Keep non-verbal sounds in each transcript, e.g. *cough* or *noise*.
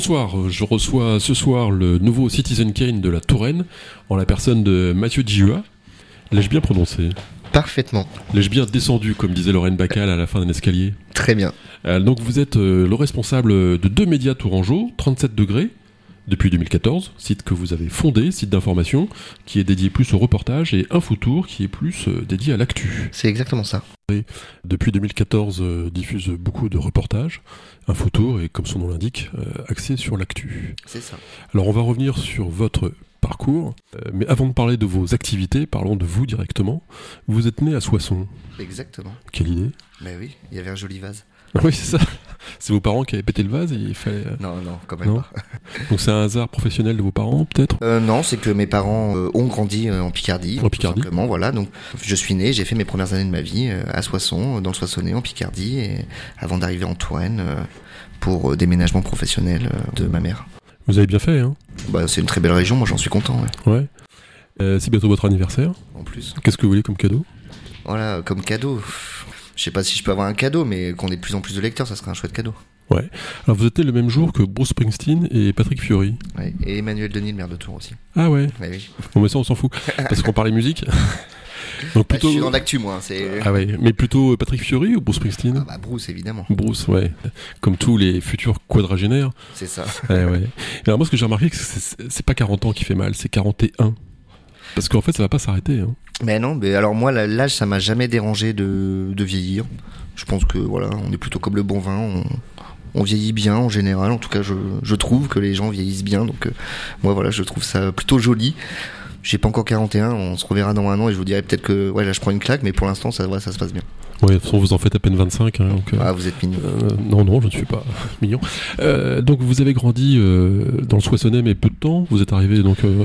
Bonsoir, je reçois ce soir le nouveau Citizen Kane de la Touraine en la personne de Mathieu Djua. L'ai-je bien prononcé Parfaitement. L'ai-je bien descendu, comme disait Lorraine Bacal à la fin d'un escalier Très bien. Euh, donc vous êtes euh, le responsable de deux médias tourangeaux, 37 degrés, depuis 2014, site que vous avez fondé, site d'information, qui est dédié plus au reportage, et Infotour, qui est plus euh, dédié à l'actu. C'est exactement ça. Depuis 2014, euh, diffuse beaucoup de reportages. Infotour est, comme son nom l'indique, euh, axé sur l'actu. C'est ça. Alors on va revenir sur votre parcours, euh, mais avant de parler de vos activités, parlons de vous directement. Vous êtes né à Soissons. Exactement. Quelle idée? Mais oui, il y avait un joli vase. *laughs* Oui, c'est ça. C'est vos parents qui avaient pété le vase et il fallait. euh, Non, non, quand même Non. pas. *laughs* Donc c'est un hasard professionnel de vos parents, peut-être? Euh, non, c'est que mes parents euh, ont grandi euh, en Picardie. En tout Picardie. simplement, voilà. Donc, je suis né, j'ai fait mes premières années de ma vie à Soissons, dans le Soissonnais, en Picardie, et avant d'arriver en Touraine pour déménagement professionnel de ma mère. Vous avez bien fait, hein? Bah, c'est une très belle région, moi j'en suis content, ouais. Ouais. C'est bientôt votre anniversaire? En plus. Qu'est-ce que vous voulez comme cadeau? Voilà, comme cadeau. Je sais pas si je peux avoir un cadeau, mais qu'on ait de plus en plus de lecteurs, ça serait un chouette cadeau. Alors vous êtes né le même jour que Bruce Springsteen et Patrick Fiori. Ouais. Et Emmanuel Denis, le maire de Tours aussi. Ah ouais Ouais, oui. Bon mais ça on s'en fout. Parce qu'on parlait musique. *laughs* Donc Bah, je plutôt... suis dans l'actu, moi. C'est... Ah ouais, mais plutôt Patrick Fiori ou Bruce Springsteen? Ah bah Bruce, évidemment. Bruce, ouais. Comme tous les futurs quadragénaires. C'est ça. Ouais, ouais. Alors moi ce que j'ai remarqué, c'est c'est- c'est pas 40 ans qui fait mal, c'est 41. Parce qu'en fait ça va pas s'arrêter. Hein. Mais non, mais alors moi, l'âge, ça m'a jamais dérangé de, de vieillir. Je pense que voilà, on est plutôt comme le bon vin. On, on vieillit bien en général. En tout cas, je, je trouve que les gens vieillissent bien. Donc euh, moi, voilà, je trouve ça plutôt joli. J'ai pas encore 41. On se reverra dans un an et je vous dirai peut-être que ouais, là, je prends une claque. Mais pour l'instant, ça, va, ça se passe bien. Ouais, de toute façon vous en faites à peine 25. Hein, donc, euh, Ah, vous êtes mignon. Euh, non, non, je ne suis pas *laughs* mignon. Euh, donc, vous avez grandi euh, dans le Soissonnais, mais peu de temps. Vous êtes arrivé donc euh,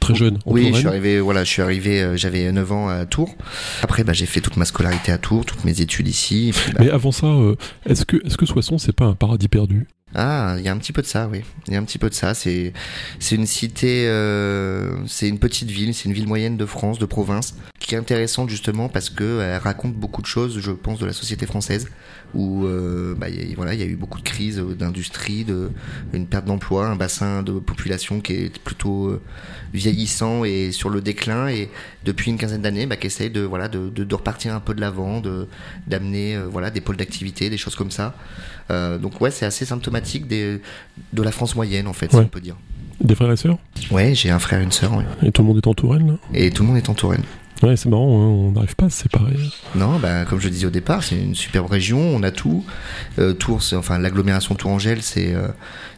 très jeune en Oui, je suis arrivé, voilà, je suis arrivé, euh, j'avais 9 ans à Tours. Après, bah, j'ai fait toute ma scolarité à Tours, toutes mes études ici. puis, bah, Mais avant ça, euh, est-ce que, est-ce que Soissons, c'est pas un paradis perdu? Ah, il y a un petit peu de ça, oui. Il y a un petit peu de ça. C'est, c'est une cité, euh, c'est une petite ville, c'est une ville moyenne de France, de province, qui est intéressante justement parce que elle raconte beaucoup de choses, je pense, de la société française, où euh, bah, il y a- voilà, il y a eu beaucoup de crises euh, d'industrie, de une perte d'emploi, un bassin de population qui est plutôt euh, vieillissant et sur le déclin, et depuis une quinzaine d'années, bah, qui essaye de voilà, de, de, de repartir un peu de l'avant, de d'amener euh, voilà des pôles d'activité, des choses comme ça. Euh, donc ouais, c'est assez symptomatique des, de la France moyenne en fait, si Ouais. on peut dire. Des frères et sœurs? Ouais, j'ai un frère et une sœur, ouais. Et tout le monde est en Touraine, là? Et tout le monde est en Touraine. Ouais, c'est marrant, hein, on n'arrive pas à se séparer. Non, bah, comme je disais au départ, c'est une superbe région, on a tout. Euh, Tours, enfin l'agglomération Tourangelle, c'est euh,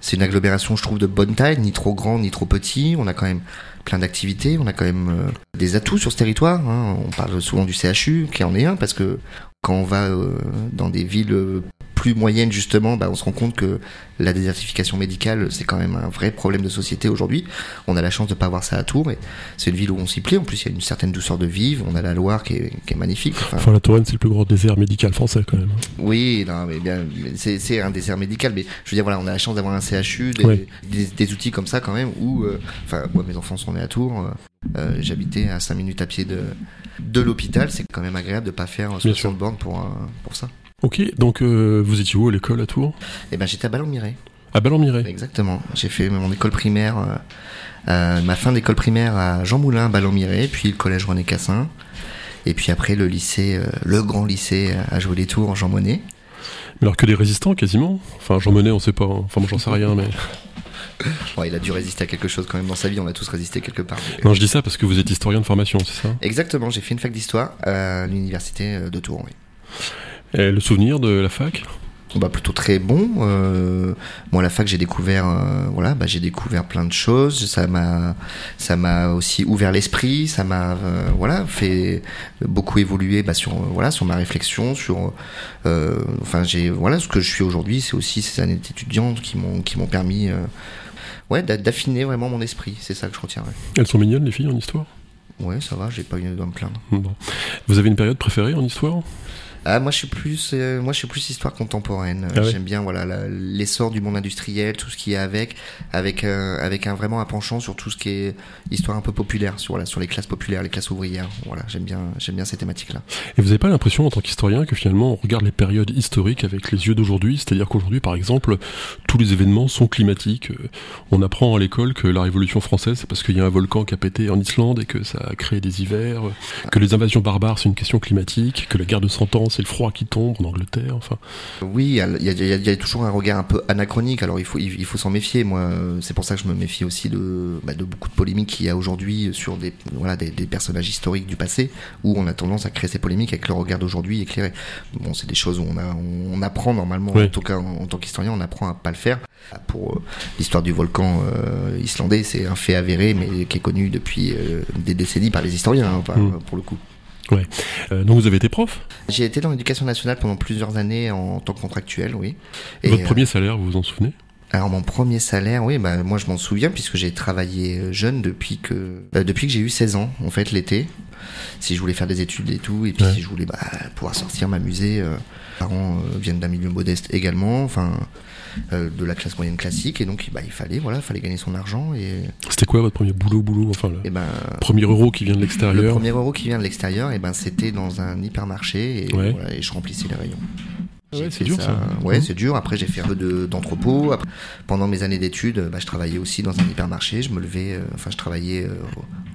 c'est une agglomération, je trouve, de bonne taille, ni trop grand, ni trop petit. On a quand même plein d'activités, on a quand même euh, des atouts sur ce territoire. hein. On parle souvent du CHU, qui en est un, parce que quand on va euh, dans des villes plus moyennes justement, bah, on se rend compte que la désertification médicale, c'est quand même un vrai problème de société aujourd'hui. On a la chance de pas avoir ça à Tours, et c'est une ville où on s'y plaît. En plus, il y a une certaine douceur de vivre. On a la Loire qui est, qui est magnifique. Enfin, Enfin, la Touraine, c'est le plus grand désert médical français, quand même. oui, non, mais bien, c'est c'est un désert médical, mais je veux dire, voilà, on a la chance d'avoir un CHU, des, Ouais. des, des outils comme ça quand même, où, euh, enfin, moi, mes enfants sont nés à Tours, euh, euh, j'habitais à 5 minutes à pied de, de l'hôpital, c'est quand même agréable de pas faire Bien 60 bornes pour, euh, pour ça. Ok, donc euh, vous étiez où à l'école à Tours? Et ben, j'étais à Ballon-Miret, À Ballon-Miret. exactement. J'ai fait mon école primaire, euh, euh, ma fin d'école primaire à Jean Moulin, à Ballon-Miret, puis le collège René Cassin, et puis après le lycée, le grand lycée à jouer les tours, Jean Monnet. Mais alors que des résistants, quasiment? Enfin, Jean Monnet, on sait pas. hein. Enfin, moi, j'en sais rien, mais... *laughs* Bon, il a dû résister à quelque chose quand même dans sa vie, on a tous résisté quelque part. Non, je dis ça parce que vous êtes historien de formation, c'est ça? Exactement, j'ai fait une fac d'histoire à l'université de Tours. Oui. Et le souvenir de la fac Bah plutôt très bon. Euh, moi, à la fac, j'ai découvert, euh, voilà, bah, j'ai découvert plein de choses. Ça m'a, ça m'a aussi ouvert l'esprit. Ça m'a, euh, voilà, fait beaucoup évoluer, bah, sur, euh, voilà, sur ma réflexion, sur, enfin, j'ai, voilà, ce que je suis aujourd'hui, c'est aussi ces années d'étudiante qui m'ont, qui m'ont permis, ouais, d'a- d'affiner vraiment mon esprit. C'est ça que je retiens. Ouais, Elles sont mignonnes, les filles, en histoire? Ouais, ça va, j'ai pas eu à me plaindre. Bon. Vous avez une période préférée en histoire? Ah, moi je suis plus, euh, moi je suis plus histoire contemporaine. Ah ouais. J'aime bien voilà l'essor du monde industriel, tout ce qui est avec, avec euh, avec un vraiment un penchant sur tout ce qui est histoire un peu populaire, sur voilà, sur les classes populaires, les classes ouvrières. Voilà, j'aime bien j'aime bien ces thématiques là. Et vous n'avez pas l'impression, en tant qu'historien, que finalement on regarde les périodes historiques avec les yeux d'aujourd'hui? C'est-à-dire qu'aujourd'hui, par exemple, tous les événements sont climatiques. Euh, On apprend à l'école que la Révolution française, c'est parce qu'il y a un volcan qui a pété en Islande et que ça a créé des hivers, que les invasions barbares, c'est une question climatique, que la guerre de 100 ans, c'est le froid qui tombe en Angleterre, enfin... Oui, il y a, y y toujours un regard un peu anachronique. Alors il faut il, il faut s'en méfier. Moi, c'est pour ça que je me méfie aussi de bah, de beaucoup de polémiques qu'il y a aujourd'hui sur des voilà des, des personnages historiques du passé où on a tendance à créer ces polémiques avec le regard d'aujourd'hui éclairé. Bon, c'est des choses où on a on apprend normalement en tout cas en, en tant qu'historien, on apprend à pas le faire. Pour euh, l'histoire du volcan euh, islandais, c'est un fait avéré, mais qui est connu depuis euh, des décennies par les historiens, hein, Mm. pour le coup. Euh, donc vous avez été prof? J'ai été dans l'éducation nationale pendant plusieurs années en tant que contractuel, oui. Votre euh, premier salaire, vous vous en souvenez? Alors mon premier salaire, oui, bah moi je m'en souviens puisque j'ai travaillé euh, jeune depuis que euh, depuis que j'ai eu 16 ans en fait l'été. Si je voulais faire des études et tout, et puis Ouais. si je voulais bah, pouvoir sortir, m'amuser. euh, mes parents euh, viennent d'un milieu modeste également, enfin euh, de la classe moyenne classique, et donc bah, il fallait voilà, fallait gagner son argent et, C'était quoi votre premier boulot, boulot Enfin, le et ben premier euro qui vient de le l'extérieur premier euro qui vient de l'extérieur, et ben c'était dans un hypermarché et, Ouais. voilà, et je remplissais les rayons. Ouais, J'ai c'est dur, ça. Ouais, Mhm. c'est dur. Après, j'ai fait un peu de- d'entrepôt. Pendant mes années d'études, bah, je travaillais aussi dans un hypermarché. Je me levais, euh, enfin, je travaillais euh,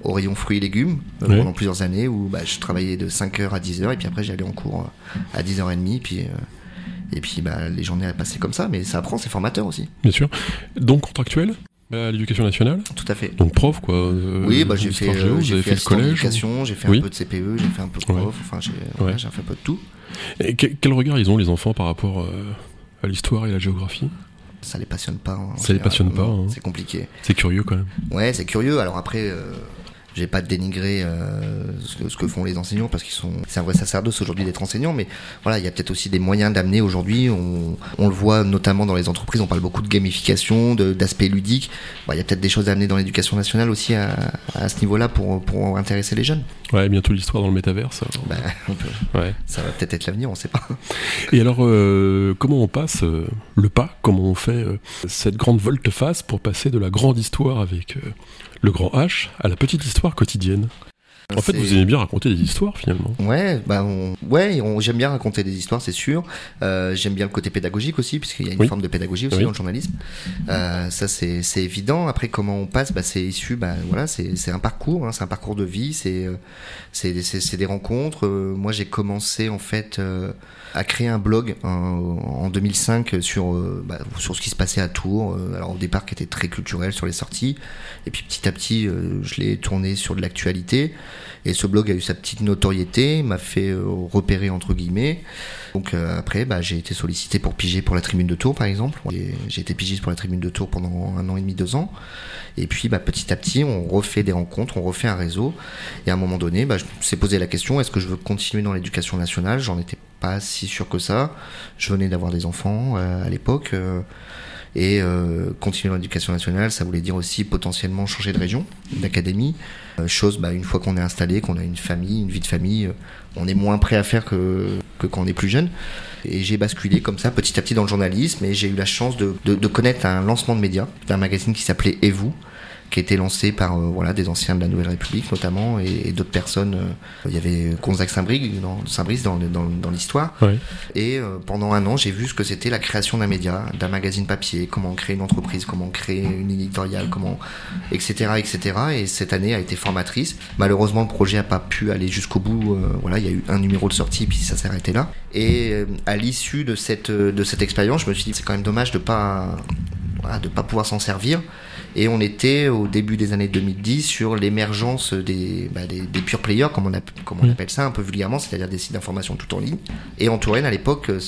au rayon fruits et légumes euh, Ouais. pendant plusieurs années où bah, je travaillais de 5h à 10h et puis après, j'allais en cours à 10h30. Puis, et puis, bah, les journées elles passaient comme ça. Mais ça apprend, c'est formateur aussi. Bien sûr. Donc contractuel à l'éducation nationale Tout à fait. Donc prof, quoi. euh, oui, bah, j'ai fait, euh, j'ai fait, fait le collège d'éducation, j'ai fait Oui. un peu de CPE, j'ai fait un peu de prof. Ouais. Enfin, j'ai Ouais. j'ai fait un peu de tout. Et que- quel regard ils ont, les enfants, par rapport euh, à l'histoire et la géographie? Ça les passionne pas. en Ça les passionne pas, hein. C'est compliqué. C'est curieux quand même. Ouais, c'est curieux. Alors après, euh, j'ai pas dénigré euh, ce, que, ce que font les enseignants parce qu'ils sont. C'est un vrai sacerdoce aujourd'hui d'être enseignant, mais voilà, il y a peut-être aussi des moyens d'amener aujourd'hui. On, on le voit notamment dans les entreprises. On parle beaucoup de gamification, de- d'aspect ludique. Bon, il y a peut-être des choses à amener dans l'éducation nationale aussi à, à ce niveau-là pour pour intéresser les jeunes. Ouais, bientôt l'histoire dans le métaverse. *laughs* peut- Ouais. ça va peut-être être l'avenir, on sait pas. Et alors, euh, comment on passe euh, le pas? Comment on fait euh, cette grande volte-face pour passer de la grande histoire avec le grand H à la petite histoire quotidienne En fait, vous aimez bien raconter des histoires finalement. Ouais, bah on- ouais, on- j'aime bien raconter des histoires, c'est sûr. Euh, j'aime bien le côté pédagogique aussi, puisqu'il y a une Oui. forme de pédagogie aussi Oui. dans le journalisme. Euh, ça, c'est c'est évident. Après, comment on passe bah, C'est issu, bah, voilà, c'est c'est un parcours, hein, c'est un parcours de vie, c'est euh, c'est c'est- des rencontres. Euh, moi, j'ai commencé en fait euh, à créer un blog euh, en 2005 sur euh, bah, sur ce qui se passait à Tours. Alors au départ, qui était très culturel sur les sorties, et puis petit à petit, euh, je l'ai tourné sur de l'actualité. Et ce blog a eu sa petite notoriété, m'a fait euh, repérer entre guillemets. Donc euh, après, bah, j'ai été sollicité pour piger pour la Tribune de Tours, par exemple. J'ai été pigiste pour la Tribune de Tours pendant un an et demi, deux ans. Et puis, bah, petit à petit, on refait des rencontres, on refait un réseau. Et à un moment donné, bah, je me suis posé la question est-ce que je veux continuer dans l'éducation nationale? J'en étais pas si sûr que ça. Je venais d'avoir des enfants euh, à l'époque. euh, et euh, continuer l'éducation nationale, ça voulait dire aussi potentiellement changer de région, d'académie. Euh, chose, bah, une fois qu'on est installé, qu'on a une famille, une vie de famille, euh, on est moins prêt à faire que, que quand on est plus jeune. Et j'ai basculé comme ça petit à petit dans le journalisme et j'ai eu la chance de, de, de connaître un lancement de médias d'un magazine qui s'appelait Et vous qui a été lancé par euh, voilà des anciens de la Nouvelle République notamment et, et d'autres personnes. euh, il y avait Gonzague Saint-Brice dans, Saint-Brice dans, le- dans, dans l'histoire. Et euh, pendant un an, j'ai vu ce que c'était la création d'un média, d'un magazine papier, comment créer une entreprise, comment créer une éditoriale, comment, etc., etc. Et cette année a été formatrice. Malheureusement, le projet n'a pas pu aller jusqu'au bout. voilà, il y a eu un numéro de sortie, puis ça s'est arrêté là. Et à l'issue de cette de cette expérience, je me suis dit c'est quand même dommage de pas voilà, de pas pouvoir s'en servir. Et on était au début des années 2010 sur l'émergence des, bah, des, des pure players, comme on, app- comme on Mm. appelle ça un peu vulgairement, c'est-à-dire des sites d'information tout en ligne. Et en Touraine, à l'époque, euh,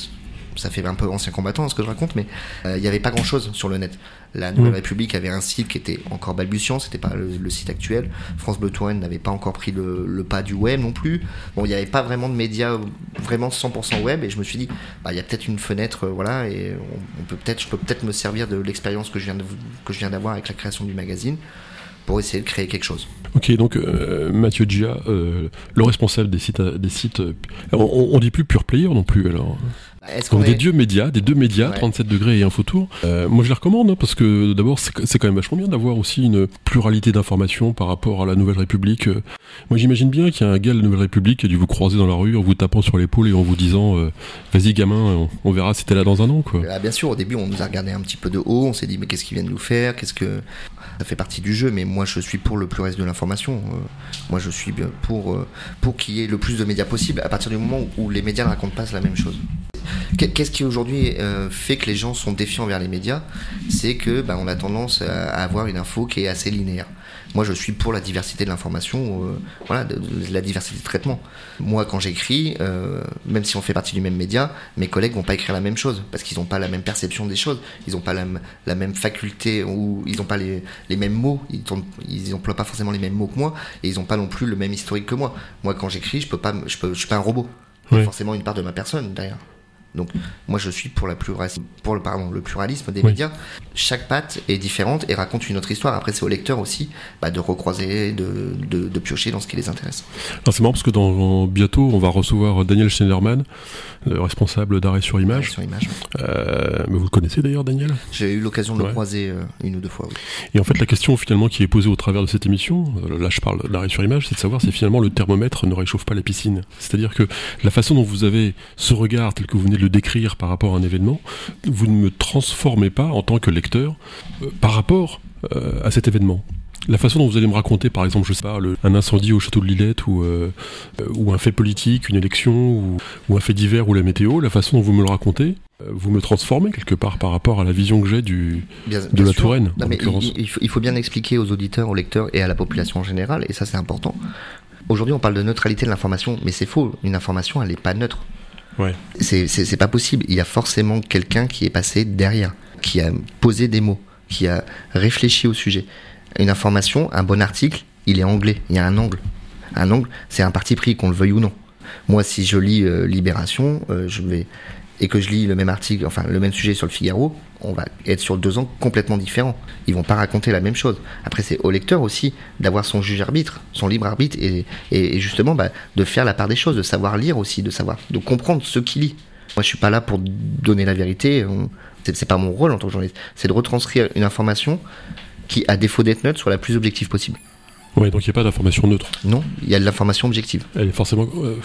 ça fait un peu ancien combattant hein, ce que je raconte, mais euh, il n'y avait pas grand-chose sur le net. La Nouvelle Mm. République avait un site qui était encore balbutiant, c'était pas le, le site actuel. France Bleu Touraine n'avait pas encore pris le, le pas du web non plus. Bon, il n'y avait pas vraiment de médias vraiment 100% web, et je me suis dit, bah, il y a peut-être une fenêtre, euh, voilà, et on, on peut peut-être, je peux peut-être me servir de l'expérience que je viens de, que je viens d'avoir avec la création du magazine pour essayer de créer quelque chose. Ok, donc euh, Mathieu Gia, euh, le responsable des sites, des sites on, on dit plus pure player non plus alors donc des dieux médias, des deux médias, 37 degrés et Infotour. Euh, moi je les recommande hein, parce que d'abord c'est quand même vachement bien d'avoir aussi une pluralité d'informations par rapport à la Nouvelle République. Euh, moi j'imagine bien qu'il y a un gars de la Nouvelle République qui a dû vous croiser dans la rue en vous tapant sur l'épaule et en vous disant euh, vas-y gamin, on, verra si t'es là dans un an quoi. Ah, bien sûr, au début on nous a regardé un petit peu de haut, on s'est dit mais qu'est-ce qu'ils viennent nous faire, qu'est-ce que ça fait partie du jeu, mais moi je suis pour le plus reste de l'information. moi je suis pour pour qu'il y ait le plus de médias possible à partir du moment où les médias ne racontent pas la même chose. Qu'est-ce qui aujourd'hui euh, fait que les gens sont défiants envers les médias? C'est que bah, on a tendance à avoir une info qui est assez linéaire. Moi, je suis pour la diversité de l'information, euh, voilà, de, la diversité de traitement. Moi, quand j'écris, euh, même si on fait partie du même média, mes collègues vont pas écrire la même chose parce qu'ils n'ont pas la même perception des choses, ils n'ont pas la, même faculté ou ils n'ont pas les, mêmes mots, ils n'emploient pas forcément les mêmes mots que moi et ils n'ont pas non plus le même historique que moi. Moi, quand j'écris, je peux pas, je, peux, je suis pas un robot. Forcément une part de ma personne derrière. Donc moi je suis pour, la pour le, pardon, le pluralisme des médias. Chaque patte est différente et raconte une autre histoire. Après c'est au lecteur aussi bah, de recroiser, de, de, piocher dans ce qui les intéresse. C'est marrant parce que dans, bientôt on va recevoir Daniel Schneiderman, le responsable d'arrêt sur image. Sur image. Euh, mais vous le connaissez d'ailleurs Daniel? J'ai eu l'occasion de le croiser euh, une ou deux fois. Et en fait la question finalement qui est posée au travers de cette émission, euh, là je parle d'arrêt sur image, c'est de savoir si finalement le thermomètre ne réchauffe pas la piscine. C'est-à-dire que la façon dont vous avez ce regard tel que vous venez de décrire par rapport à un événement, vous ne me transformez pas en tant que lecteur euh, par rapport euh, à cet événement. La façon dont vous allez me raconter, par exemple, je sais pas, un incendie au château de Lillette ou, euh, ou un fait politique, une élection ou, un fait divers ou la météo, la façon dont vous me le racontez, vous me transformez quelque part par rapport à la vision que j'ai du de la Touraine. il, faut, bien expliquer aux auditeurs, aux lecteurs et à la population en général, et ça c'est important. Aujourd'hui, on parle de neutralité de l'information, mais c'est faux. Une information, elle n'est pas neutre. Ouais. C'est pas possible. Il y a forcément quelqu'un qui est passé derrière, qui a posé des mots, qui a réfléchi au sujet. Une information, un bon article, il est anglais. Il y a un angle. Un angle, c'est un parti pris, qu'on le veuille ou non. Moi, si je lis euh, Libération, euh, je vais et que je lis le même article, enfin le même sujet sur le Figaro, on va être sur deux ans complètement différents. Ils vont pas raconter la même chose. Après, c'est au lecteur aussi d'avoir son juge arbitre, son libre arbitre, et, et, justement bah, de faire la part des choses, de savoir lire aussi, de savoir, de comprendre ce qu'il lit. Moi, je suis pas là pour donner la vérité. C'est pas mon rôle en tant que journaliste. C'est de retranscrire une information qui, à défaut d'être neutre, soit la plus objective possible. Oui, donc il n'y a pas d'information neutre. Non, il y a de l'information objective. Elle est forcément. Euh,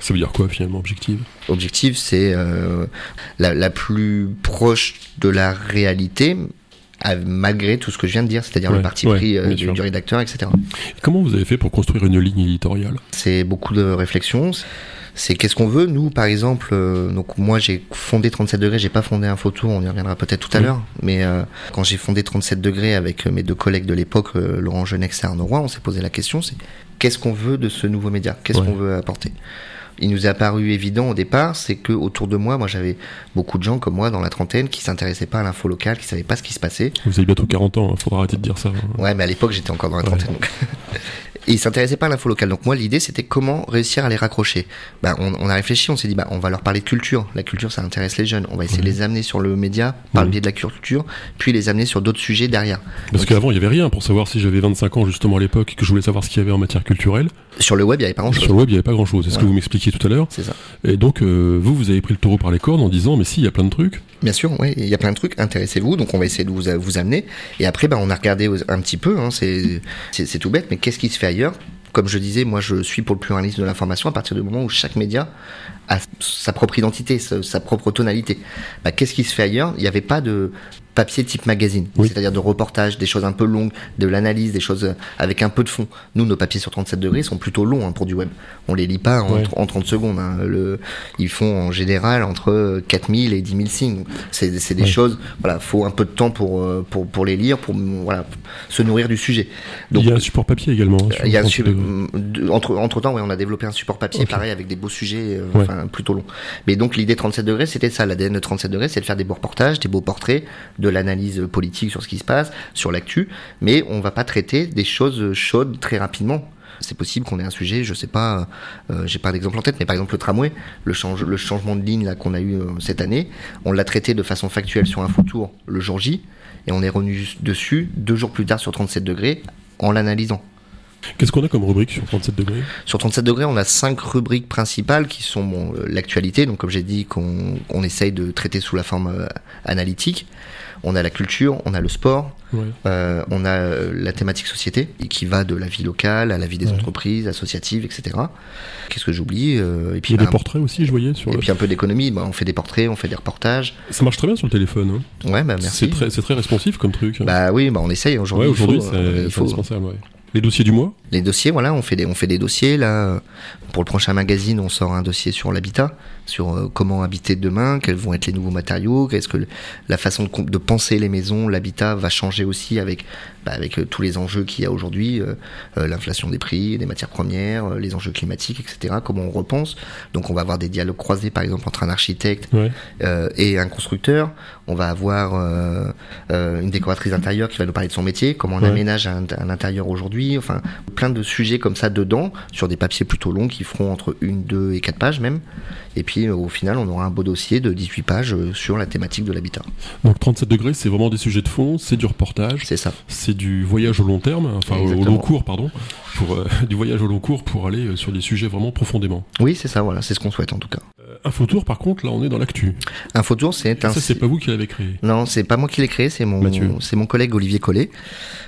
ça veut dire quoi finalement, objective? Objective, c'est euh, la, plus proche de la réalité, malgré tout ce que je viens de dire, c'est-à-dire le parti pris euh, du, rédacteur, etc. comment vous avez fait pour construire une ligne éditoriale? C'est beaucoup de réflexions. C'est qu'est-ce qu'on veut? Nous, par exemple, euh, donc moi j'ai fondé 37 degrés, j'ai pas fondé un photo, on y reviendra peut-être tout à l'heure, mais quand j'ai fondé 37 degrés avec mes deux collègues de l'époque, Laurent Genex et Arnaud Roy, on s'est posé la question, c'est qu'est-ce qu'on veut de ce nouveau média? Qu'est-ce qu'on veut apporter? Il nous est apparu évident au départ, c'est que autour de moi, moi j'avais beaucoup de gens comme moi dans la trentaine qui s'intéressaient pas à l'info locale, qui savaient pas ce qui se passait. Vous avez bientôt 40 ans, il hein, faudra arrêter de dire ça. Hein. Ouais, mais à l'époque j'étais encore dans la trentaine. Et ils s'intéressaient pas à l'info locale. Donc moi, l'idée, c'était comment réussir à les raccrocher. Bah, on, a réfléchi, on s'est dit, bah, on va leur parler de culture. La culture, ça intéresse les jeunes. On va essayer de les amener sur le média par le biais de la culture, puis les amener sur d'autres sujets derrière. Parce qu'avant, il y avait rien pour savoir si j'avais 25 ans justement à l'époque et que je voulais savoir ce qu'il y avait en matière culturelle. Sur le web, il n'y avait pas grand-chose. Sur le web, il n'y avait pas grand-chose. C'est ce que vous m'expliquiez tout à l'heure. C'est ça. Et donc, euh, vous, vous avez pris le taureau par les cornes en disant, mais si, il y a plein de trucs. Bien sûr, oui, il y a plein de trucs. Intéressez-vous. Donc, on va essayer de vous, vous amener. Et après, bah, on a regardé un petit peu. Hein, c'est tout bête, mais qu'est-ce qui se fait ailleurs comme je disais, moi je suis pour le pluralisme de l'information à partir du moment où chaque média a sa propre identité, sa, propre tonalité. Bah, qu'est-ce qui se fait ailleurs? Il n'y avait pas de papier type magazine, c'est-à-dire de reportage, des choses un peu longues, de l'analyse, des choses avec un peu de fond. Nous, nos papiers sur 37 degrés sont plutôt longs hein, pour du web. On les lit pas en, 30 secondes. Hein. Le, ils font en général entre 4000 et 10 000 signes. C'est des choses, voilà, faut un peu de temps pour, euh, pour, pour les lire, pour voilà, se nourrir du sujet. Donc, il y a un support papier également. Hein, il y a entre, entre temps, ouais, on a développé un support papier, pareil, avec des beaux sujets, euh, enfin, plutôt longs. Mais donc, l'idée 37 degrés, c'était ça. L'ADN de 37 degrés, c'est de faire des beaux reportages, des beaux portraits, de l'analyse politique sur ce qui se passe, sur l'actu, mais on va pas traiter des choses chaudes très rapidement. C'est possible qu'on ait un sujet, je sais pas, euh, j'ai pas d'exemple en tête, mais par exemple le tramway, le changement de ligne là qu'on a eu euh, cette année, on l'a traité de façon factuelle sur un tour le jour J, et on est revenu dessus deux jours plus tard sur 37 degrés en l'analysant. Qu'est-ce qu'on a comme rubrique sur 37 degrés? Sur 37 degrés, on a cinq rubriques principales qui sont bon, euh, l'actualité, donc comme j'ai dit, qu'on on essaye de traiter sous la forme euh, analytique. On a la culture, on a le sport, Ouais. euh, on a la thématique société, qui va de la vie locale à la vie des Ouais. entreprises, associatives, etc. Qu'est-ce que j'oublie Euh, Et Il puis, y a des portraits aussi, je voyais. Sur et le- puis un peu d'économie, bah, on fait des portraits, on fait des reportages. Ça marche très bien sur le téléphone. hein. Ouais, bah merci. C'est très, très responsif comme truc. Bah oui, bah on essaye ouais, aujourd'hui. il aujourd'hui, faut, c'est il faut- indispensable. ouais. Les dossiers du mois Les dossiers, voilà, on fait des, on fait des dossiers là. Pour le prochain magazine, on sort un dossier sur l'habitat, sur euh, comment habiter demain, quels vont être les nouveaux matériaux, qu'est-ce que la façon de, penser les maisons, l'habitat va changer aussi avec, bah, avec euh, tous les enjeux qu'il y a aujourd'hui, euh, l'inflation des prix, des matières premières, les enjeux climatiques, etc. Comment on repense. Donc on va avoir des dialogues croisés, par exemple, entre un architecte Ouais. euh, et un constructeur. On va avoir euh, une décoratrice d'intérieur qui va nous parler de son métier, comment on Ouais. aménage un, un intérieur aujourd'hui. Enfin, plein de sujets comme ça dedans, sur des papiers plutôt longs qui feront entre une, deux et quatre pages même. Et puis euh, au final, on aura un beau dossier de 18 pages euh, sur la thématique de l'habitat. Donc 37 degrés, c'est vraiment des sujets de fond, c'est du reportage, C'est ça. c'est du voyage au long terme, enfin au- long cours, pardon, pour, euh, *laughs* du voyage au long cours pour aller sur des sujets vraiment profondément. Oui, c'est ça, voilà, c'est ce qu'on souhaite en tout cas. Infotour, par contre, là, on est dans l'actu. Infotour, c'est un Ça, c'est pas vous qui l'avez créé. Non, c'est pas moi qui l'ai créé, c'est mon, Mathieu. c'est mon collègue Olivier Collet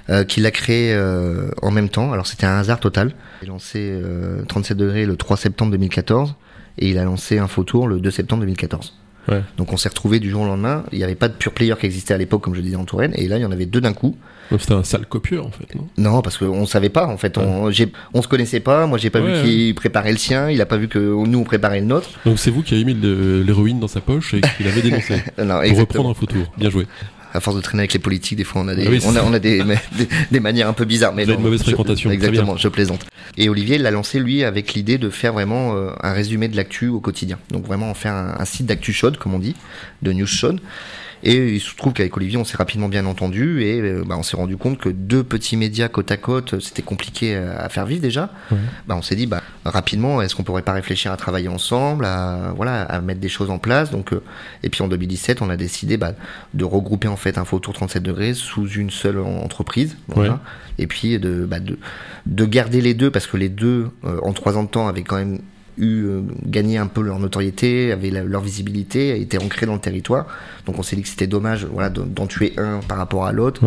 euh, qui l'a créé euh, en même temps. Alors c'était un hasard total. Il a lancé euh, 37 degrés le 3 septembre 2014 et il a lancé Infotour le 2 septembre 2014. Ouais. Donc on s'est retrouvé du jour au lendemain. Il n'y avait pas de pure player qui existait à l'époque, comme je disais en Touraine, et là il y en avait deux d'un coup. C'était un sale copieur, en fait, non? Non, parce qu'on savait pas en fait. On, on se connaissait pas. Moi j'ai pas Ouais, vu qu'il préparait le sien. Il a pas vu que nous on préparait le nôtre. Donc c'est vous qui avez mis l'héroïne dans sa poche et qui l'avez dénoncé. Euh, *laughs* Non, pour reprendre Infotour. Bien joué. À force de traîner avec les politiques, des fois on a des, Ah oui, on a, on a des, mais- *laughs* des, des manières un peu bizarres. Mais Vous non, une mauvaise je- fréquentation, très Exactement, je plaisante. Et Olivier l'a lancé lui avec l'idée de faire vraiment euh, un résumé de l'actu au quotidien. Donc vraiment en faire un, un site d'actu chaude, comme on dit, de news chaude. Et il se trouve qu'avec Olivier, on s'est rapidement bien entendu et euh, bah, on s'est rendu compte que deux petits médias côte à côte, euh, c'était compliqué à à faire vivre déjà. Bah, on s'est dit, bah, rapidement, est-ce qu'on pourrait pas réfléchir à travailler ensemble, à, voilà, à mettre des choses en place? Donc, euh, et puis en 2017, on a décidé bah, de regrouper en fait Infotour 37 degrés sous une seule en- entreprise. Voilà. Ouais. Et puis de, de, de garder les deux parce que les deux, euh, en trois ans de temps, avaient quand même eu euh, gagné un peu leur notoriété, avaient leur visibilité, étaient ancrés dans le territoire. Donc on s'est dit que c'était dommage voilà, d'en tuer un par rapport à l'autre.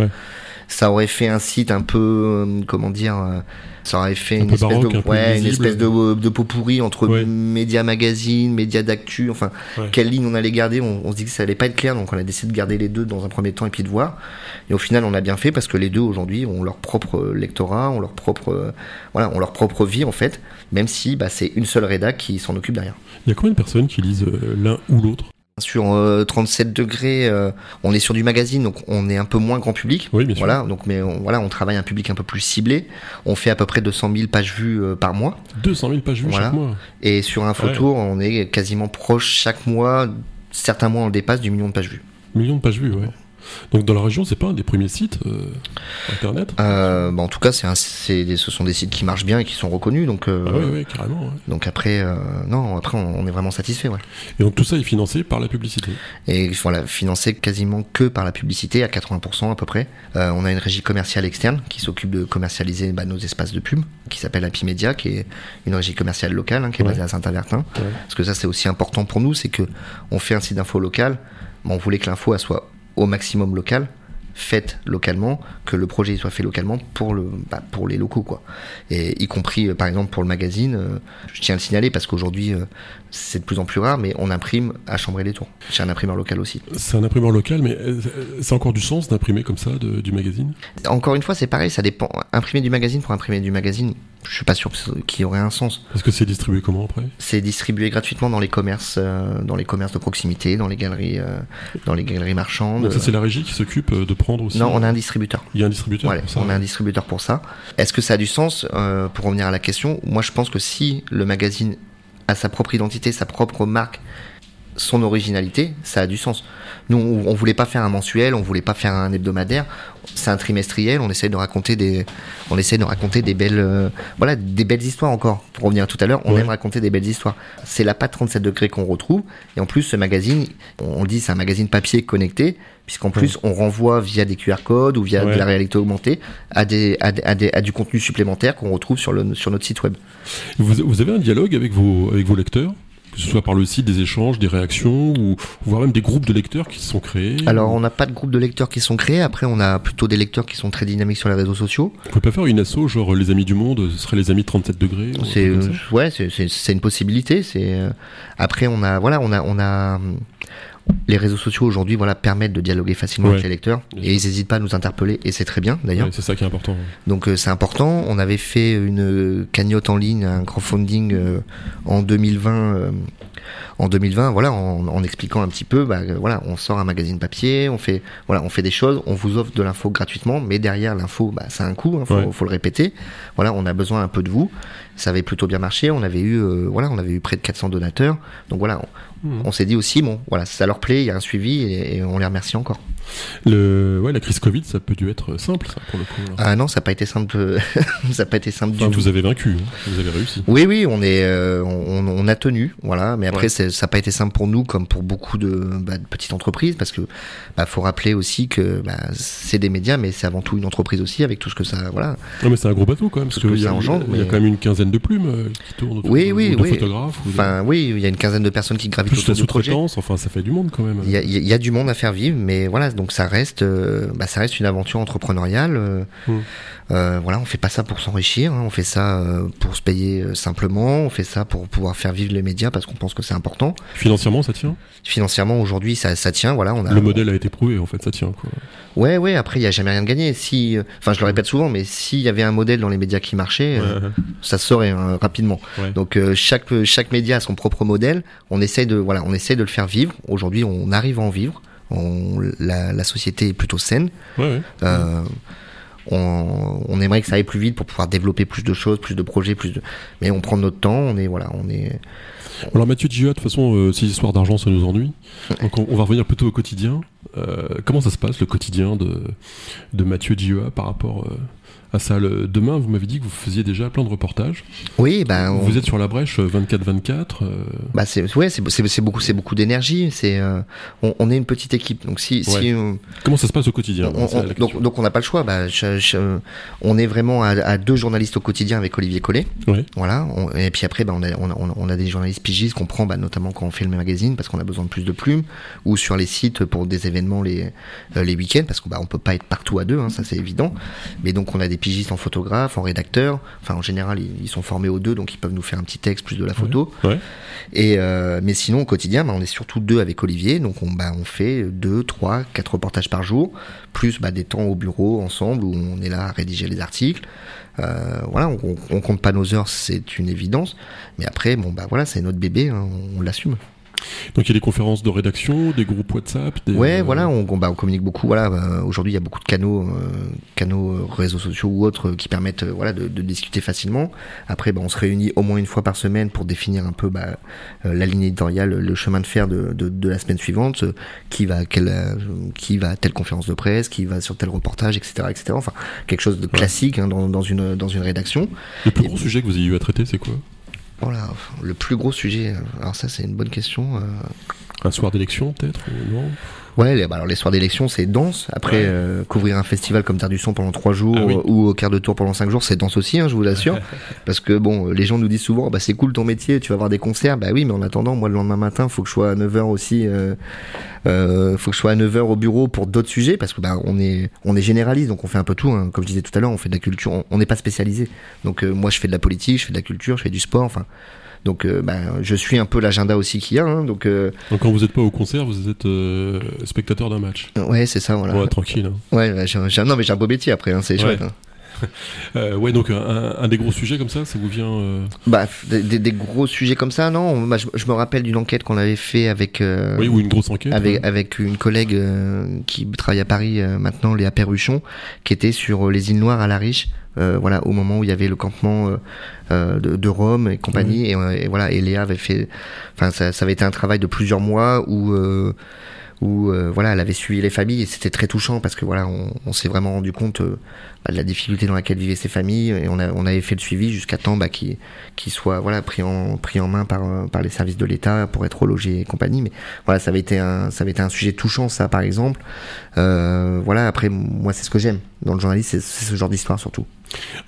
Ça aurait fait un site un peu, euh, comment dire, euh, ça aurait fait Un une espèce, baroque, de, un ouais, une espèce de, de pot pourri entre Ouais. médias magazine, médias d'actu, enfin, Ouais. quelle ligne on allait garder. On, on se dit que ça allait pas être clair, donc on a décidé de garder les deux dans un premier temps et puis de voir. Et au final, on a bien fait parce que les deux aujourd'hui ont leur propre lectorat, ont leur propre, euh, voilà, ont leur propre vie en fait, même si bah, c'est une seule rédac qui s'en occupe derrière. Il y a combien de personnes qui lisent euh, l'un ou l'autre? Sur euh, 37 degrés, euh, on est sur du magazine, donc on est un peu moins grand public. Oui, bien sûr. Voilà, donc mais on, voilà, on travaille un public un peu plus ciblé. On fait à peu près 200 000 pages vues euh, par mois. 200 000 pages vues Voilà. chaque mois. Et sur un photour, on est quasiment proche chaque mois. Certains mois, on le dépasse du million de pages vues. Millions de pages vues, ouais. Donc dans la région, c'est pas un des premiers sites euh, internet? Euh, bah, en tout cas, c'est ce sont des sites qui marchent bien et qui sont reconnus. Donc, euh, Ah ouais, ouais, carrément. ouais. donc après, non, après, on, on est vraiment satisfait. Ouais. Et donc tout ça est financé par la publicité? Et voilà, financé quasiment que par la publicité, à 80% à peu près. On a une régie commerciale externe qui s'occupe de commercialiser bah, nos espaces de pub, qui s'appelle Happy Media, qui est une régie commerciale locale, hein, qui est basée à Saint-Avertin. Parce que ça, c'est aussi important pour nous, c'est que on fait un site d'info local, mais on voulait que l'info soit au maximum locale, faite localement, que le projet soit fait localement pour le bah, pour les locaux quoi. Et y compris euh, par exemple pour le magazine, euh, je tiens à le signaler parce qu'aujourd'hui euh, c'est de plus en plus rare, mais on imprime à Chambray-les-Tours. J'ai un imprimeur local aussi. C'est un imprimeur local, mais euh, c'est encore du sens d'imprimer comme ça de- du magazine? Encore une fois, c'est pareil, ça dépend. Imprimer du magazine pour imprimer du magazine, je suis pas sûr qu'il y aurait un sens. Parce que c'est distribué comment après? C'est distribué gratuitement dans les commerces, euh, dans les commerces de proximité, dans les galeries, dans les galeries marchandes. Donc ça c'est la régie qui s'occupe de prendre aussi non, on a un distributeur. Il y a un distributeur Ouais, pour ça on a un distributeur pour ça. Est-ce que ça a du sens Euh, Pour revenir à la question, moi je pense que si le magazine a sa propre identité, sa propre marque, son originalité, ça a du sens. Nous, on, on voulait pas faire un mensuel, on voulait pas faire un hebdomadaire. C'est un trimestriel. On essaie de raconter des, on essaie de raconter des belles, euh, voilà, des belles histoires encore. Pour revenir à tout à l'heure, on Ouais. aime raconter des belles histoires. C'est la patte 37 degrés qu'on retrouve. Et en plus, ce magazine, on, dit, c'est un magazine papier connecté, puisqu'en plus, on renvoie via des QR codes ou via Ouais. de la réalité augmentée à des, à, des- à des- à du contenu supplémentaire qu'on retrouve sur le, sur notre site web. Vous, vous avez un dialogue avec vos, avec vos lecteurs? Que ce soit par le site, des échanges, des réactions, ou voire même des groupes de lecteurs qui se sont créés Alors, on n'a pas de groupe de lecteurs qui sont créés. Après, on a plutôt des lecteurs qui sont très dynamiques sur les réseaux sociaux. Vous pouvez pas faire une asso, genre les amis du monde, ce serait les amis de 37 degrés C'est euh, ouais, c'est- une possibilité. C'est euh, après on a voilà on a on a les réseaux sociaux aujourd'hui voilà permettent de dialoguer facilement Ouais. avec les lecteurs et ils n'hésitent pas à nous interpeller et c'est très bien d'ailleurs. Ouais, C'est ça qui est important. Donc euh, c'est important. On avait fait une euh, cagnotte en ligne, un crowdfunding euh, en 2020. euh, en 2020, voilà, en, en expliquant un petit peu, bah, voilà, on sort un magazine papier, on fait, voilà, on fait des choses, on vous offre de l'info gratuitement, mais derrière l'info, bah, ça a un coût, hein, faut, faut le répéter. Voilà, on a besoin un peu de vous. Ça avait plutôt bien marché. On avait eu, voilà, on avait eu près de 400 donateurs. Donc voilà, on, Mhm. on s'est dit aussi, bon, voilà, ça leur plaît, il y a un suivi et on les remercie encore. Le, ouais, la crise Covid, ça peut dû être simple, ça, pour le coup. là. Ah non, ça n'a pas été simple, *laughs* ça pas été simple Enfin, du tout. vous avez vaincu, hein, vous avez réussi. Oui, oui, on est, euh, on, on a tenu, voilà. Mais après, Ouais. ça n'a pas été simple pour nous, comme pour beaucoup de, bah, de petites entreprises, parce que bah, faut rappeler aussi que bah, c'est des médias, mais c'est avant tout une entreprise aussi, avec tout ce que ça, voilà. Non, mais c'est un gros bateau quand même, parce ce que qu'il y, a- ça engendre, il y a mais- quand même une quinzaine de plumes euh, qui tournent autour Oui, de, oui, ou de oui. photographes. ou de- Enfin, oui, il y a une quinzaine de personnes qui gravitent plus autour la du projet. sous-traitance, enfin, ça fait du monde quand même. Il y, y a du monde à faire vivre, mais voilà, donc ça reste, euh, bah, ça reste une aventure entrepreneuriale. euh, Mm. euh, voilà, on fait pas ça pour s'enrichir, hein, on fait ça euh, pour se payer simplement, on fait ça pour pouvoir faire vivre les médias parce qu'on pense que c'est important. Financièrement, ça tient? Financièrement, aujourd'hui, ça, ça tient. Voilà, on a. Le modèle a été prouvé, en fait, ça tient. Quoi. Ouais, ouais. Après, il y a jamais rien de gagné. Si, enfin, je le répète souvent, mais s'il y avait un modèle dans les médias qui marchait, Ouais. ça se saurait hein, rapidement. Ouais. Donc chaque chaque média a son propre modèle. On essaye de voilà, on essaye de le faire vivre. Aujourd'hui, on arrive à en vivre. On, la, la société est plutôt saine. Ouais, ouais. Euh, on, on aimerait que ça aille plus vite pour pouvoir développer plus de choses, plus de projets, plus de. Mais on prend notre temps. On est voilà, on est. Alors Mathieu Gia, de toute façon, euh, ces histoires d'argent, ça nous ennuie. Donc on, on va revenir plutôt au quotidien. Euh, comment ça se passe, le quotidien de, de Mathieu Gia par rapport euh, à ça le, Demain, vous m'avez dit que vous faisiez déjà plein de reportages. Oui, ben. on- Vous êtes sur la brèche euh, 24-24. euh, Bah c'est ouais, c'est beaucoup, c'est beaucoup d'énergie. C'est euh, on, on est une petite équipe. Donc si si Ouais. on- comment ça se passe au quotidien On- donc, donc on n'a pas le choix. Bah, je- je- on est vraiment à, à deux journalistes au quotidien avec Olivier Collet. Ouais. Voilà. On- et puis après, bah, on, a, on, des journalistes pigistes qu'on prend, bah, notamment quand on fait le magazine, parce qu'on a besoin de plus de plumes, ou sur les sites pour des événements les, euh, les week-ends, parce qu'on bah, on peut pas être partout à deux, hein, ça c'est évident. Mais donc on a des en photographe, en rédacteur. Enfin, en général, ils, ils sont formés aux deux, donc ils peuvent nous faire un petit texte plus de la photo. Ouais. Et euh, mais sinon au quotidien, bah, on est surtout deux avec Olivier, donc on, bah, on fait deux, trois, quatre reportages par jour, plus bah, des temps au bureau ensemble où on est là à rédiger les articles. Euh, voilà, on, on- on compte pas nos heures, c'est une évidence. Mais après, bon bah voilà, c'est notre bébé, hein, on, l'assume. Donc il y a des conférences de rédaction, des groupes WhatsApp. Des, Ouais, euh, voilà, on, on- bah, on communique beaucoup. Voilà, euh, aujourd'hui il y a beaucoup de canaux, euh, canaux réseaux sociaux ou autres qui permettent, euh, voilà, de, de discuter facilement. Après, bah, on se réunit au moins une fois par semaine pour définir un peu bah, la ligne éditoriale, le chemin de fer de, de, de la semaine suivante, qui va, à quelle, qui va à telle conférence de presse, qui va sur tel reportage, etc., etc. Enfin, quelque chose de classique hein, dans, dans une dans une rédaction. Le plus Et- gros sujet que vous ayez eu à traiter, c'est quoi? Voilà, le plus gros sujet. euh, Alors ça, c'est une bonne question. euh, Un soir d'élection, peut-être Non? Ouais, les, bah alors les soirs d'élection, c'est dense. Après, Ouais. euh, couvrir un festival comme Terre du Son pendant trois jours Ah oui. euh, ou au quart de tour pendant cinq jours, c'est dense aussi, hein, je vous l'assure. *laughs* Parce que bon, euh, les gens nous disent souvent, bah c'est cool ton métier, tu vas voir des concerts. Bah oui, mais en attendant, moi le lendemain matin, faut que je sois à 9h aussi. Euh, euh, faut que je sois à 9h au bureau pour d'autres sujets parce que bah on est on est généraliste, donc on fait un peu tout. hein. Comme je disais tout à l'heure, on fait de la culture, on- on n'est pas spécialisé. Donc euh, moi, je fais de la politique, je fais de la culture, je fais du sport, enfin. Donc, bah, je suis un peu l'agenda aussi qu'il y a. Hein, donc, euh, Donc quand vous n'êtes pas au concert, vous êtes euh, spectateur d'un match. ouais, c'est ça. Voilà. Ouais, tranquille. hein. Ouais, j'ai- non, mais j'ai un beau métier après, hein, c'est Ouais. chouette. *laughs* Euh, ouais, donc un, un des gros sujets comme ça, ça vous vient. euh, Bah, des, gros sujets comme ça, non. Bah, je, je me rappelle d'une enquête qu'on avait fait avec, euh, Oui, ou une grosse enquête. avec, ouais. avec une collègue euh, qui travaille à Paris euh, maintenant, Léa Perruchon, qui était sur les îles Noires à la Riche. euh, voilà, au moment où il y avait le campement euh, euh, de, de Rome et compagnie, et, et voilà, et Léa avait fait, enfin, ça, ça avait été un travail de plusieurs mois où où euh, voilà, elle avait suivi les familles et c'était très touchant parce que voilà, on, s'est vraiment rendu compte euh, bah, de la difficulté dans laquelle vivaient ces familles et on, avait fait le suivi jusqu'à temps bah, qu'ils soient voilà pris en pris en main par euh, par les services de l'État pour être relogés et compagnie. Mais voilà, ça avait été un ça avait été un sujet touchant ça par exemple. Voilà, après moi c'est ce que j'aime dans le journalisme, c'est ce genre d'histoire surtout.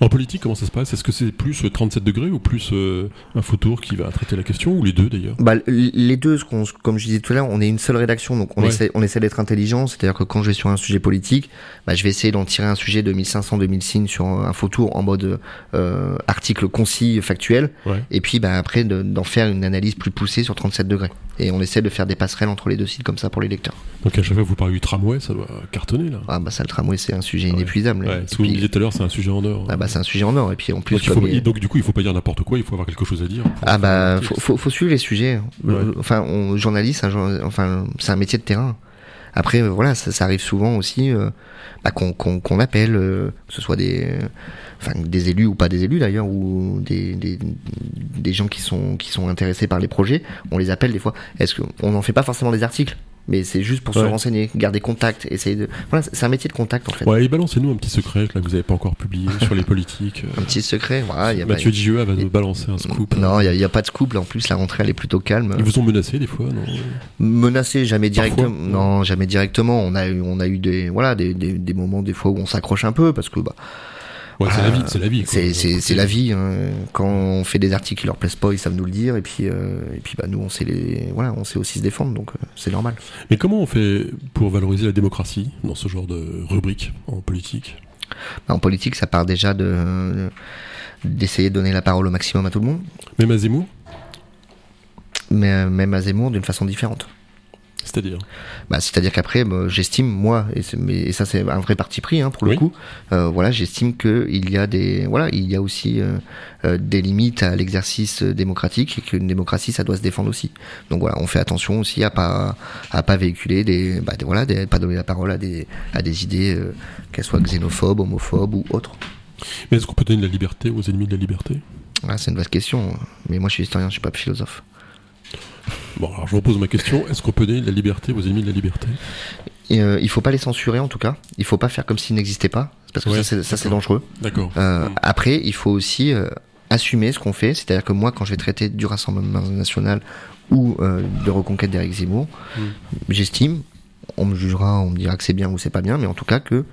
En politique, comment ça se passe? Est-ce que c'est plus euh, 37 degrés ou plus euh, un tour qui va traiter la question ou les deux d'ailleurs? Bah, les deux, comme je disais tout à l'heure, on est une seule rédaction, donc on Ouais. essaie, on essaie d'être intelligent. C'est-à-dire que quand je vais sur un sujet politique, bah, je vais essayer d'en tirer un sujet de 1500-2000 signes sur un photo en mode euh, article concis, factuel, Ouais. et puis bah, après de- d'en faire une analyse plus poussée sur 37 degrés. Et on essaie de faire des passerelles entre les deux sites comme ça pour les lecteurs. Donc à chaque fois vous parlez du tramway, ça doit cartonner là. Ah bah ça, le tramway, c'est un sujet. Inépuisable. Ouais, ce que vous me disiez tout à l'heure, c'est un sujet en or. ah bah c'est un sujet en or. Et puis en plus, donc, il faut- comme les- donc, du coup, il faut pas dire n'importe quoi, il faut avoir quelque chose à dire. Ah bah faut, faut, faut suivre les sujets. Ouais. Euh, Enfin, on, journaliste, un enfin c'est un métier de terrain. Après euh, voilà, ça, ça arrive souvent aussi euh, bah, qu'on qu'on qu'on appelle, euh, que ce soit des, euh, enfin des élus ou pas des élus d'ailleurs, ou des, des des gens qui sont qui sont intéressés par les projets. On les appelle des fois. Est-ce qu'on n'en fait pas forcément des articles, mais c'est juste pour se renseigner, garder contact, essayer de. Voilà, c'est un métier de contact en fait. Ouais, et balancez-nous un petit secret là, que vous avez pas encore publié sur les *laughs* politiques. euh. Un petit secret. Voilà, il y a Mathieu Digea va nous balancer un scoop. Non, il n'y a, pas de scoop. Là, en plus, la rentrée, elle est plutôt calme. Ils vous ont menacé des fois, non? Menacé jamais directement non jamais directement on a eu on a eu des voilà des, des, des moments des fois où on s'accroche un peu parce que bah Ouais, c'est la vie, c'est la vie. c'est la vie hein. quand on fait des articles qui leur plaisent pas ils savent nous le dire et puis euh, et puis bah nous on sait les voilà on sait aussi se défendre donc euh, c'est normal. Mais comment on fait pour valoriser la démocratie dans ce genre de rubrique en politique? Bah, en politique ça part déjà de d'essayer de donner la parole au maximum à tout le monde. Même à Zemmour? Mais euh, même à Zemmour d'une façon différente C'est-à-dire Bah, c'est-à-dire qu'après, bah, j'estime moi, et, c'est- mais, et ça c'est un vrai parti pris hein, pour le Oui. coup. euh, voilà, j'estime que il y a des, voilà, il y a aussi euh, euh, des limites à l'exercice démocratique et qu'une démocratie, ça doit se défendre aussi. Donc voilà, on fait attention aussi à pas, à pas véhiculer des, bah, des- voilà, des, pas donner la parole à des, à des idées, euh, qu'elles soient xénophobes, homophobes ou autres. Mais est-ce qu'on peut donner de la liberté aux ennemis de la liberté? Voilà, c'est une vaste question. Mais moi, je suis historien, je suis pas philosophe. Bon, alors je vous repose ma question est-ce qu'on peut donner de la liberté aux ennemis de la liberté? Et, euh, il faut pas les censurer en tout cas. Il faut pas faire comme s'ils n'existaient pas, parce que Ouais, ça, c'est- dangereux. D'accord. Euh. Après, il faut aussi euh, assumer ce qu'on fait. C'est-à-dire que moi, quand je vais traiter du Rassemblement national ou euh, de reconquête d'Éric Zemmour, Mm. j'estime, on me jugera, on me dira que c'est bien ou c'est pas bien, mais en tout cas que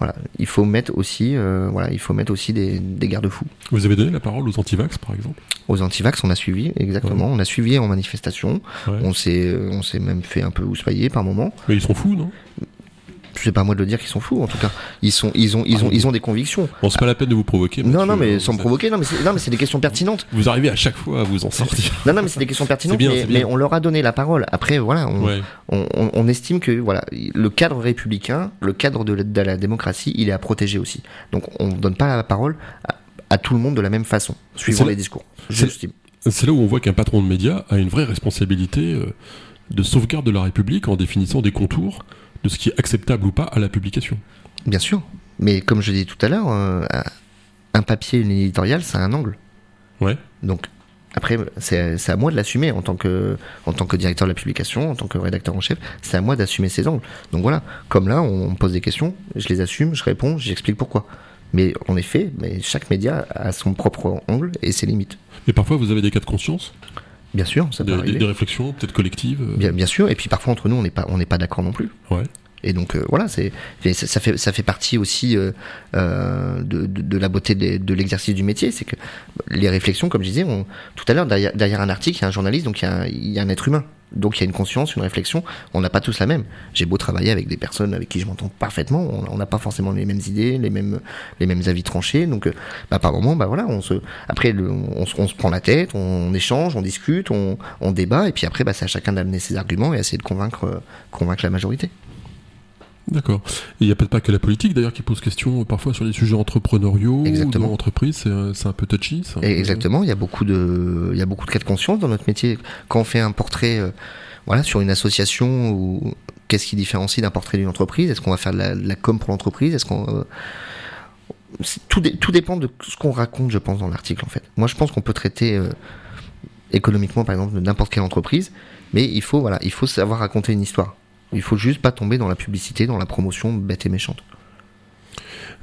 voilà, il faut mettre aussi, euh, voilà, il faut mettre aussi des, des garde-fous. Vous avez donné la parole aux antivax, par exemple? Aux antivax, on a suivi exactement, on a suivi en manifestation. Ouais. On s'est, euh, on s'est même fait un peu houspailler par moment. Mais ils sont fous, non? C'est pas à moi de le dire qu'ils sont fous. En tout cas, ils sont, ils ont, ils ont, ils ont des convictions. Bon, c'est pas la peine de vous provoquer. Non, non, mais sans me provoquer. Non, mais c'est, non, mais c'est des questions pertinentes. Vous arrivez à chaque fois à vous en sortir. Non, non, mais c'est des questions pertinentes, bien, mais, mais on leur a donné la parole. Après, voilà, on, Ouais. on, on- on estime que voilà, le cadre républicain, le cadre de la, de la démocratie, il est à protéger aussi. Donc, on ne donne pas la parole à, à tout le monde de la même façon, suivant les discours. c'est- J'estime. C'est là où on voit qu'un patron de médias a une vraie responsabilité euh, de sauvegarde de la République en définissant des contours de ce qui est acceptable ou pas à la publication. Bien sûr. Mais comme je disais tout à l'heure, euh, un papier, une éditoriale, c'est un angle. Ouais. Donc, après, c'est c'est à moi de l'assumer en tant que en tant que directeur de la publication, en tant que rédacteur en chef. C'est à moi d'assumer ces angles. Donc voilà, comme là, on me pose des questions, je les assume, je réponds, j'explique pourquoi. Mais en effet, mais chaque média a son propre angle et ses limites. Mais parfois, vous avez des cas de conscience, Bien sûr, ça peut des, arriver. des réflexions peut-être collectives. euh, Bien, bien sûr, et puis parfois entre nous, on n'est pas on n'est pas d'accord non plus. Ouais. Et donc euh, voilà, ça, fait ça fait partie aussi euh, euh, de, la beauté de, l'exercice du métier, c'est que les réflexions, comme je disais, tout à l'heure derrière, un article, il y a un journaliste, donc il y a un, être humain, donc il y a une conscience, une réflexion. On n'a pas tous la même. J'ai beau travailler avec des personnes avec qui je m'entends parfaitement, on n'a pas forcément les mêmes idées, les mêmes les mêmes avis tranchés. Donc bah, par moment, bah voilà, après on, se- on se prend la tête, on, échange, on discute, on, débat, et puis après bah, c'est à chacun d'amener ses arguments et essayer de convaincre convaincre la majorité. D'accord. Et il n'y a peut-être pas que la politique d'ailleurs qui pose question euh, parfois sur des sujets entrepreneuriaux, Exactement. dans l'entreprise, c'est euh, c'est un peu touchy. un peu- exactement, il y a beaucoup de, il y a beaucoup de cas de conscience dans notre métier. Quand on fait un portrait, euh, voilà, sur une association ou qu'est-ce qui différencie d'un portrait d'une entreprise? Est-ce qu'on va faire de la, de la com pour l'entreprise? Est-ce qu'on euh, tout, dé- tout dépend de ce qu'on raconte, je pense, dans l'article en fait. Moi, je pense qu'on peut traiter euh, économiquement, par exemple, de n'importe quelle entreprise, mais il faut, voilà, il faut savoir raconter une histoire. Il faut juste pas tomber dans la publicité, dans la promotion bête et méchante.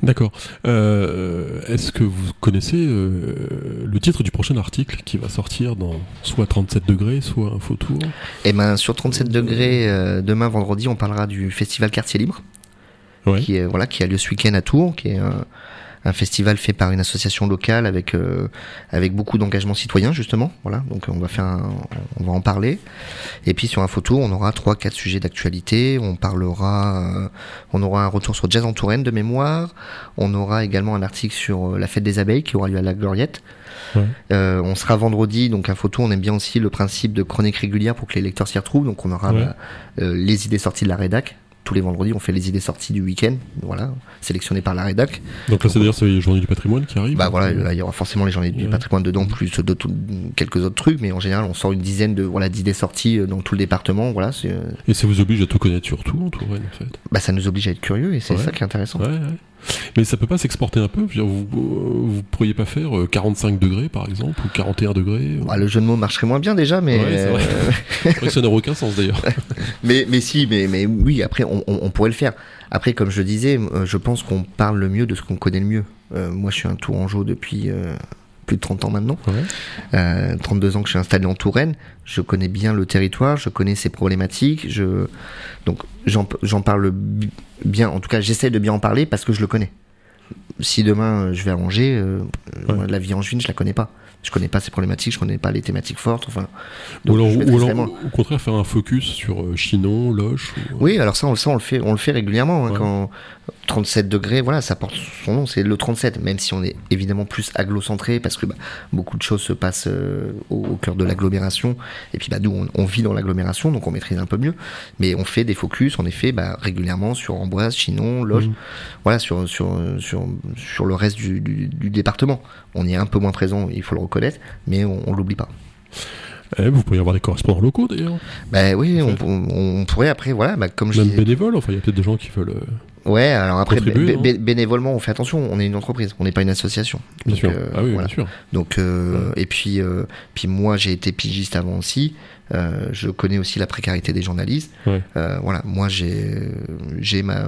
D'accord. Euh, Est-ce que vous connaissez euh, le titre du prochain article qui va sortir dans soit 37 degrés, soit un faux tour? Eh ben, sur 37 degrés, euh, demain vendredi, on parlera du festival Quartier Libre, Ouais. qui, est, voilà, qui a lieu ce week-end à Tours, qui est un, un festival fait par une association locale avec, euh, avec beaucoup d'engagement citoyen, justement. Voilà, donc on va, faire un- on va en parler. Et puis sur Info Tour, on aura trois, quatre sujets d'actualité. On parlera, euh, on aura un retour sur Jazz en Touraine de mémoire. On aura également un article sur euh, la fête des abeilles qui aura lieu à la Gloriette. Ouais. Euh, on sera vendredi, donc Info Tour, on aime bien aussi le principe de chronique régulière pour que les lecteurs s'y retrouvent. Donc on aura Ouais. les idées sorties de la rédac. Tous les vendredis, on fait les idées sorties du week-end, voilà, sélectionnées par la rédac. Donc là, c'est d'ailleurs c'est les journées du patrimoine qui arrivent. Bah voilà, là, il y aura forcément les journées du patrimoine dedans, plus quelques autres trucs, mais en général, on sort une dizaine de voilà d'idées sorties euh, dans tout le département. Voilà, euh, Et ça vous oblige à tout connaître sur tout en Touraine, en fait. bah ça nous oblige à être curieux et c'est Ouais. ça qui est intéressant. Ouais. Mais ça peut pas s'exporter un peu veux dire, vous, vous pourriez pas faire euh, 45 degrés, par exemple, ou 41 degrés euh, Bah, le jeu de mots marcherait moins bien déjà, mais Ouais, vrai. euh, *laughs* vrai ça n'aurait aucun sens, d'ailleurs. *laughs* mais mais si, mais mais oui, après on, on- on pourrait le faire. Après, comme je disais, euh, je pense qu'on parle le mieux de ce qu'on connaît le mieux. Euh, moi, je suis un Tourangeau depuis euh, plus de 30 ans maintenant. Ouais. Euh, 32 ans que je suis installé en Touraine, je connais bien le territoire, je connais ses problématiques, je donc j'en parle bi- bien, en tout cas j'essaie de bien en parler parce que je le connais. Si demain euh, je vais à Angers, euh, Ouais. la vie angevine je la connais pas. Je connais pas ses problématiques, je connais pas les thématiques fortes, enfin. Ou alors, alors, au contraire, faire un focus sur euh, Chinon, Loche. Ou, Oui, alors ça, on, ça, on le fait, on le fait régulièrement. hein, Ouais. Quand 37 degrés, voilà, ça porte son nom, c'est le 37. Même si on est évidemment plus aglo-centré, parce que bah, beaucoup de choses se passent euh, au, au cœur de l'agglomération. Et puis, bah, nous, on, on vit dans l'agglomération, donc on maîtrise un peu mieux. Mais on fait des focus, en effet, bah, régulièrement sur Amboise, Chinon, Loge, Mhm. voilà, sur sur sur sur le reste du, du, du département. On y est un peu moins présent, il faut le reconnaître, mais on, on l'oublie pas. eh, vous pourriez avoir des correspondants locaux, d'ailleurs. Bah oui, En on, fait. on- on pourrait après, voilà, bah, comme je Même disais. bénévoles. Enfin, il y a peut-être des gens qui veulent. euh, Ouais, alors après, bé- bé- bénévolement, on fait attention, on est une entreprise, on n'est pas une association. Bien Donc, sûr. euh, ah oui, voilà. bien sûr. Donc, euh, et puis, euh, puis moi, j'ai été pigiste avant aussi. Euh, je connais aussi la précarité des journalistes. Ouais. Euh, voilà, moi, j'ai, j'ai ma,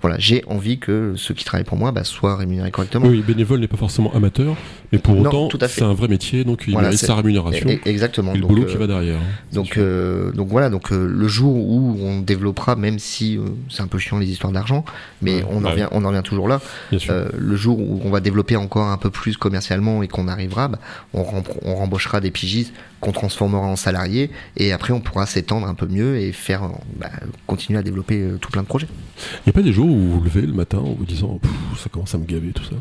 voilà, j'ai envie que ceux qui travaillent pour moi bah, soient rémunérés correctement. Oui, bénévole n'est pas forcément amateur, mais pour Non, autant, c'est un vrai métier, donc il Voilà, mérite sa rémunération E- Exactement. et le Donc, boulot euh, qui va derrière. hein, Donc, donc voilà, donc le jour où on développera, même si c'est un peu chiant les histoires d'argent, mais Ouais, on en bah revient, on en revient toujours là. le jour où on va développer encore un peu plus commercialement et qu'on arrivera, bah, on, rem- on rembauchera des pigistes qu'on transformera en salariés et après on pourra s'étendre un peu mieux et faire euh, bah, continuer à développer euh, tout plein de projets. Il n'y a pas des jours où vous vous levez le matin en vous disant ça commence à me gaver tout ça?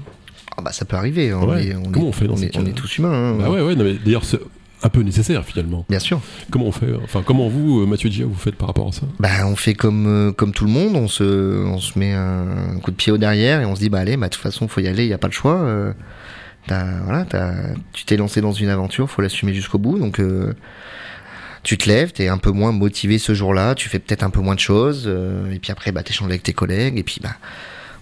Ah bah ça peut arriver. hein, Ouais. on, Comment est, on fait dans on, ces est, on est tous humains. hein. Bah ouais, ouais, non, mais d'ailleurs, c'est un peu nécessaire finalement. Bien sûr. Comment on fait Enfin, comment vous, euh, Mathieu Dia, vous faites par rapport à ça? Bah on fait comme euh, comme tout le monde. On se on se met un, coup de pied au derrière et on se dit bah allez bah de toute façon faut y aller. Il y a pas le choix. Euh, t'as- voilà, t'as- tu t'es lancé dans une aventure, faut l'assumer jusqu'au bout. Donc euh, tu te lèves, t'es un peu moins motivé ce jour-là, tu fais peut-être un peu moins de choses, euh, et puis après bah t'échanges avec tes collègues, et puis bah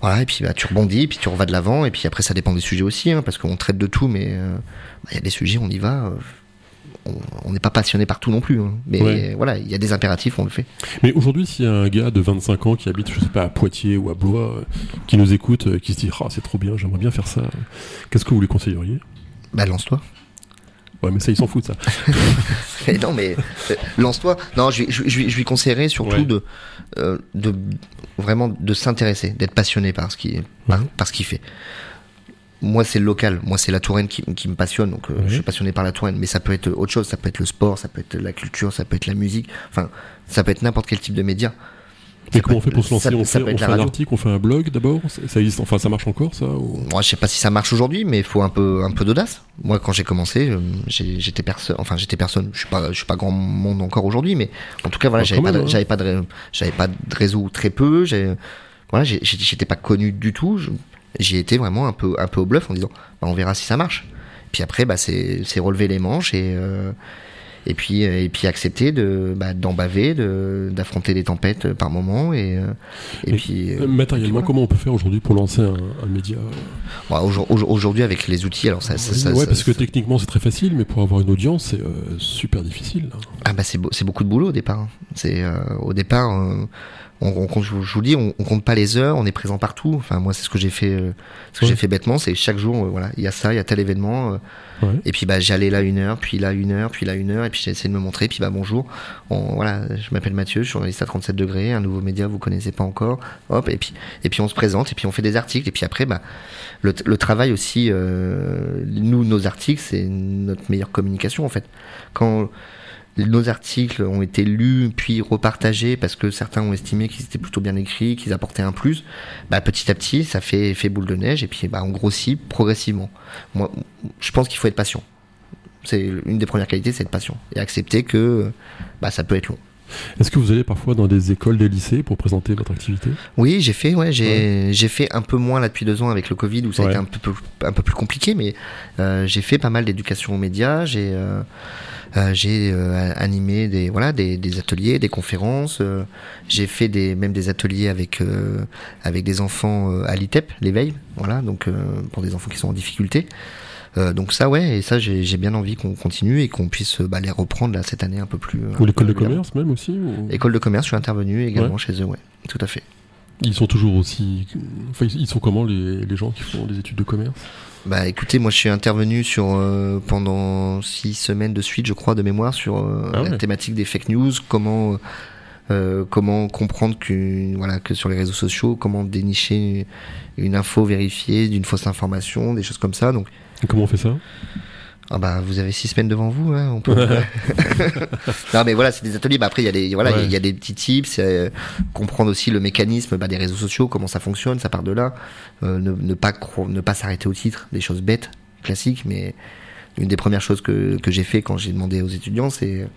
voilà, et puis bah tu rebondis, et puis tu revas de l'avant, et puis après ça dépend des sujets aussi, hein, parce qu'on traite de tout, mais euh, bah, il y a des sujets, on y va. Euh, on- n'est pas passionné par tout non plus, hein. mais Ouais. voilà, il y a des impératifs, on le fait. Mais aujourd'hui, s'il y a un gars de 25 ans qui habite, je sais pas, à Poitiers ou à Blois, euh, qui nous écoute, euh, qui se dit Ah, c'est trop bien, j'aimerais bien faire ça, qu'est-ce que vous lui conseilleriez? Bah lance-toi. Ouais, mais ça, il s'en fout de ça. *laughs* Mais non, mais euh, lance-toi. Non, je, lui- je, lui- je lui- je lui conseillerais surtout Ouais. de, euh, de vraiment de s'intéresser, d'être passionné par ce qu'il par, Ouais. par ce qu'il fait. Moi, c'est le local. Moi, c'est la Touraine qui, qui me passionne. Donc, euh, je suis passionné par la Touraine. Mais ça peut être autre chose. Ça peut être le sport, ça peut être la culture, ça peut être la musique. Enfin, ça peut être n'importe quel type de média. Ça comment on fait pour se lancer ça- On ça fait, peut on fait la un radio. article, on fait un blog d'abord? Ça, existe, Enfin, ça marche encore, ça ou- Moi, je sais pas si ça marche aujourd'hui, mais il faut un peu, un peu d'audace. Moi, quand j'ai commencé, euh, j'étais personne. Enfin, j'étais personne. Je suis pas, je suis pas grand monde encore aujourd'hui, mais en tout cas, voilà, j'avais pas, de- hein. j'avais pas de, j'avais pas de réseau très peu. Voilà, j'étais pas connu du tout. Je- J'y étais vraiment un peu, un peu au bluff en disant, bah, on verra si ça marche. Puis après, bah, c'est, relever les manches et. euh, et puis et puis accepter de bah, d'en baver, de d'affronter des tempêtes par moment et et, puis matériellement comment on peut faire aujourd'hui pour lancer un, un média bah, Aujourd'hui avec les outils, alors ça, ça, ouais, parce que techniquement c'est très facile, mais pour avoir une audience c'est super difficile. Ah bah c'est c'est beaucoup de boulot au départ. Hein. C'est au départ on, on, je vous dis, on, on, compte pas les heures, on est présent partout. Enfin, moi, c'est ce que j'ai fait, euh, ce que j'ai fait bêtement, c'est chaque jour, euh, voilà, il y a ça, il y a tel événement, euh, et puis bah j'allais là une heure, puis là une heure, puis là une heure, et puis j'ai essayé de me montrer, puis bah bonjour, on, voilà, je m'appelle Mathieu, je suis journaliste à 37 degrés, un nouveau média, vous connaissez pas encore, hop, et puis et puis on se présente, et puis on fait des articles, et puis après bah le, le travail aussi, nous nos articles, c'est notre meilleure communication en fait. Quand nos articles ont été lus puis repartagés parce que certains ont estimé qu'ils étaient plutôt bien écrits, qu'ils apportaient un plus. Bah, petit à petit, ça fait effet boule de neige et puis bah, on grossit progressivement. Moi, je pense qu'il faut être patient. C'est une des premières qualités, c'est être patient et accepter que bah, ça peut être long. Est-ce que vous allez parfois dans des écoles, des lycées pour présenter votre activité? Oui, j'ai fait, ouais, j'ai, fait un peu moins là depuis deux ans avec le Covid où ça a été un peu, un peu plus compliqué, mais euh, j'ai fait pas mal d'éducation aux médias. J'ai euh, euh, animé des voilà des, des, ateliers, des conférences. J'ai fait des même des ateliers avec avec des enfants à l'ITEP, l'éveil, voilà, donc pour des enfants qui sont en difficulté. Donc ça ouais et ça j'ai bien envie qu'on continue et qu'on puisse bah, les reprendre là cette année un peu plus. Ou l'école de commerce même aussi. École de commerce, je suis intervenu également chez eux, ouais, tout à fait. Ils sont toujours aussi. Enfin, ils sont comment les, les gens qui font des études de commerce? Bah écoutez, moi je suis intervenu sur euh, pendant six semaines de suite, je crois, de mémoire sur euh, ah la thématique des fake news, comment euh, comment comprendre que voilà que sur les réseaux sociaux, comment dénicher une info vérifiée d'une fausse information, des choses comme ça. Donc Et comment on fait ça? Ah bah vous avez six semaines devant vous, hein, on peut. *laughs* *laughs* non mais voilà, c'est des ateliers. Bah après il y a des voilà, il y, a des petits tips, euh, comprendre aussi le mécanisme bah, des réseaux sociaux, comment ça fonctionne, ça part de là. Euh, ne, ne, pas ne pas s'arrêter au titre, des choses bêtes, classiques, mais une des premières choses que, que j'ai fait quand j'ai demandé aux étudiants, c'est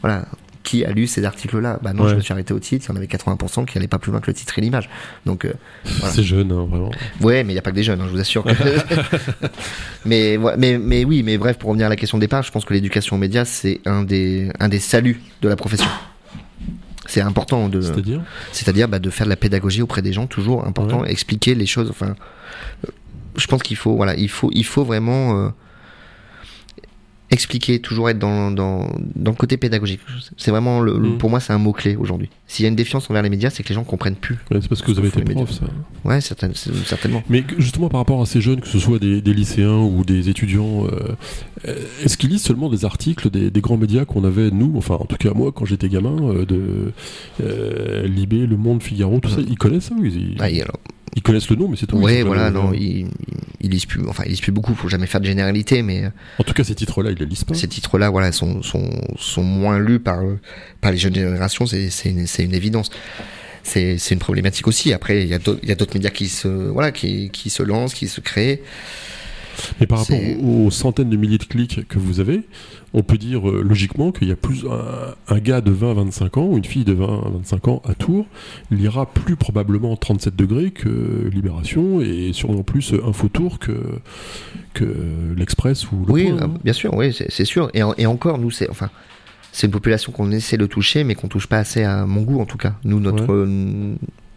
voilà, qui a lu ces articles-là Bah non, je me suis arrêté au titre. Il y en avait 80% qui n'allaient pas plus loin que le titre et l'image. Donc, euh, c'est jeune, hein, vraiment. Ouais, mais il n'y a pas que des jeunes, hein, je vous assure. *laughs* *laughs* mais, mais, mais oui, mais bref, pour revenir à la question de départ, je pense que l'éducation aux médias, c'est un des, un des saluts de la profession. C'est important de. C'est-à-dire? C'est-à-dire bah, de faire de la pédagogie auprès des gens, toujours important, expliquer les choses. Enfin, je pense qu'il faut, voilà, il faut, il faut vraiment. Euh, expliquer, toujours être dans, dans, dans le côté pédagogique. C'est vraiment, le, mm. pour moi, c'est un mot-clé aujourd'hui. S'il y a une défiance envers les médias, c'est que les gens comprennent plus. c'est parce que vous avez été prof, ça. Ouais, certainement. Mais justement, par rapport à ces jeunes, que ce soit des, des lycéens ou des étudiants, euh, est-ce qu'ils lisent seulement des articles des, des grands médias qu'on avait, nous, enfin, en tout cas, moi, quand j'étais gamin, euh, de euh, Libé, Le Monde, Figaro, tout ça, ils connaissent ça ou ils... Ah, alors, ils connaissent le nom, mais c'est tout. Oui, voilà, non, ils, ils, lisent plus, enfin, ils lisent plus beaucoup. Faut jamais faire de généralité, mais. En tout cas, ces titres-là, ils les lisent pas. Ces titres-là, voilà, sont, sont, sont moins lus par, par les jeunes générations. C'est, c'est une, c'est une évidence. C'est, c'est une problématique aussi. Après, il y a d'autres, il y a d'autres médias qui se, voilà, qui, qui se lancent, qui se créent. Mais par rapport aux centaines de milliers de clics que vous avez, on peut dire euh, logiquement qu'il y a plus un, gars de 20 à 25 ans ou une fille de 20 à 25 ans à Tours lira plus probablement 37 degrés que Libération et sûrement plus Info Tour que, que l'Express ou le Oui, euh, bien sûr, oui, c'est sûr. Et, et, encore, nous, c'est enfin, c'est une population qu'on essaie de toucher, mais qu'on touche pas assez à mon goût en tout cas. Nous, notre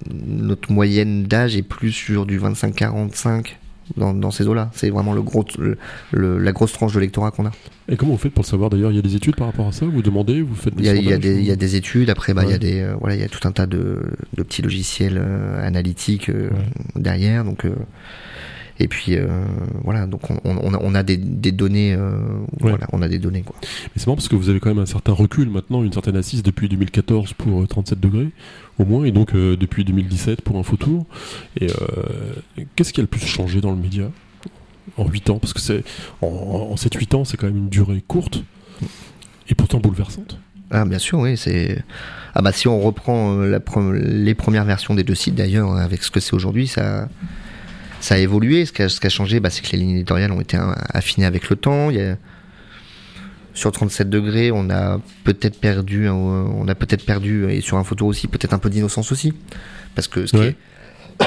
notre moyenne d'âge est plus sur du 25-45 dans, ces eaux-là. C'est vraiment le gros, la grosse tranche de lectorat qu'on a. Et comment vous faites pour le savoir d'ailleurs? Il y a des études par rapport à ça? Vous demandez Vous faites des Il y, a, des, études. Après, bah, il y a des, euh, voilà, il y a tout un tas de, petits logiciels euh, analytiques euh, derrière. Donc et puis euh, voilà, donc on, on, on, a des, des données, euh, voilà, on a des données quoi. Mais c'est marrant parce que vous avez quand même un certain recul maintenant, une certaine assise depuis 2014 pour 37 euh, degrés au moins, et donc depuis 2017 pour un photo. Et qu'est-ce qui a le plus changé dans le média en 8 ans? Parce que c'est en, en 7-8 ans, c'est quand même une durée courte et pourtant bouleversante. Ah bien sûr, oui, c'est ah bah si on reprend la les premières versions des deux sites d'ailleurs avec ce que c'est aujourd'hui, ça ça a évolué. Ce qui a, changé, bah, c'est que les lignes éditoriales ont été affinées avec le temps. Sur 37 degrés, on a peut-être perdu, on a peut-être perdu, et sur un photo aussi, peut-être un peu d'innocence aussi. Parce que ce qui est,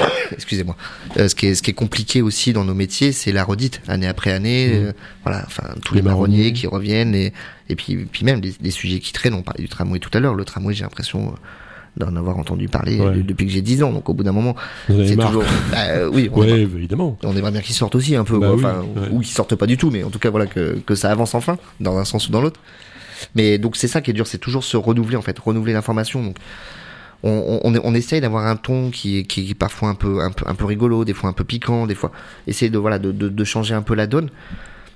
*coughs* excusez-moi. Euh, ce qui est ce qui est compliqué aussi dans nos métiers, c'est la redite année après année. Mmh. euh, voilà, enfin tous Les les, marronniers marronniers. qui reviennent et et puis puis même des, des sujets qui traînent. On parlait du tramway tout à l'heure. Le tramway, j'ai l'impression euh, d'en avoir entendu parler Ouais. de- depuis que j'ai 10 ans. Donc au bout d'un moment, c'est toujours. Bah, euh, oui, on, Ouais, aimerait, évidemment. on aimerait bien qu'ils sortent aussi un peu, Bah oui, enfin, ouais. ou qu'ils sortent pas du tout, mais en tout cas voilà que que ça avance enfin dans un sens ou dans l'autre. Mais donc c'est ça qui est dur, c'est toujours se renouveler en fait, renouveler l'information. Donc on, on, on, essaye d'avoir un ton qui est, qui est parfois un peu, un peu un peu rigolo, des fois un peu piquant, des fois essayer de voilà de, de, de changer un peu la donne.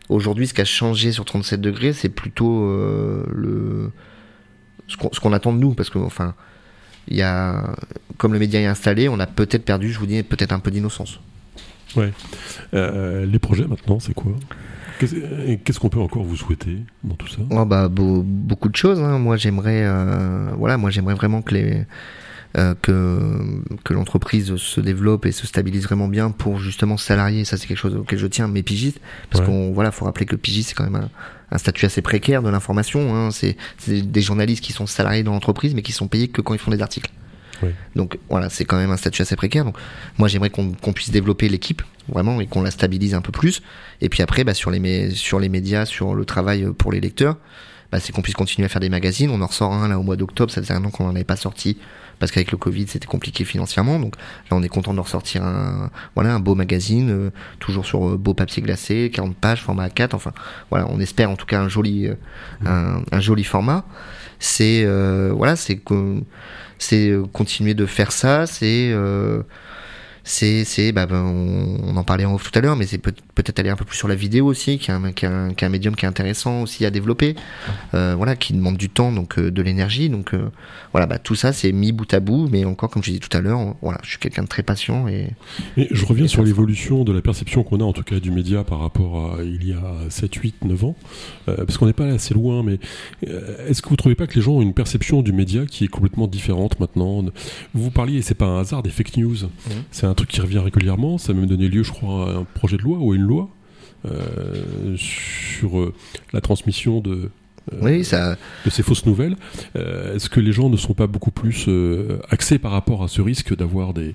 Aujourd'hui, ce qui a changé sur 37 degrés, c'est plutôt euh, le ce qu'on ce qu'on attend de nous, parce que enfin il y a comme le média est installé, on a peut-être perdu, je vous dis, peut-être un peu d'innocence. Euh, les projets maintenant, c'est quoi? Qu'est-ce et qu'est-ce qu'on peut encore vous souhaiter dans tout ça? Oh bah beau- beaucoup de choses. hein. Moi j'aimerais euh, voilà moi j'aimerais vraiment que les euh, que que l'entreprise se développe et se stabilise vraiment bien pour justement salarier. Ça c'est quelque chose auquel je tiens. Mais pigistes parce Ouais. qu'on voilà faut rappeler que pigiste c'est quand même un, un statut assez précaire de l'information. Hein. C'est des journalistes qui sont salariés dans l'entreprise mais qui sont payés que quand ils font des articles. Donc voilà, c'est quand même un statut assez précaire. Donc moi j'aimerais qu'on qu'on puisse développer l'équipe vraiment et qu'on la stabilise un peu plus. Et puis après, bah, sur les sur les médias, sur le travail euh, pour les lecteurs, bah, c'est qu'on puisse continuer à faire des magazines. On en ressort un là au mois d'octobre. Ça faisait un an qu'on n'en avait pas sorti parce qu'avec le Covid c'était compliqué financièrement. Donc là on est content de ressortir un voilà un beau magazine, euh, toujours sur euh, beau papier glacé, 40 pages, format A4. Enfin voilà, on espère en tout cas un joli euh, un, un joli format. C'est euh, voilà, c'est que c'est continuer de faire ça, c'est euh, c'est c'est bah, ben, on, on en parlait en off tout à l'heure mais c'est peut- peut-être aller un peu plus sur la vidéo aussi qui est un, qui est un, qui est un médium qui est intéressant aussi à développer euh, voilà qui demande du temps donc euh, de l'énergie donc euh, voilà bah, tout ça c'est mis bout à bout mais encore comme je disais tout à l'heure voilà je suis quelqu'un de très patient et Et je reviens Et sur l'évolution de la perception qu'on a en tout cas du média par rapport à il y a 7, 8, 9 ans. Parce qu'on n'est pas assez loin, mais est-ce que vous trouvez pas que les gens ont une perception du média qui est complètement différente maintenant? Vous parliez, et c'est pas un hasard, des fake news. C'est un truc qui revient régulièrement. Ça a même donné lieu, je crois, à un projet de loi ou à une loi euh, sur euh, la transmission de, euh, oui ça de ces fausses nouvelles. Euh, Est-ce que les gens ne sont pas beaucoup plus euh, axés par rapport à ce risque d'avoir des,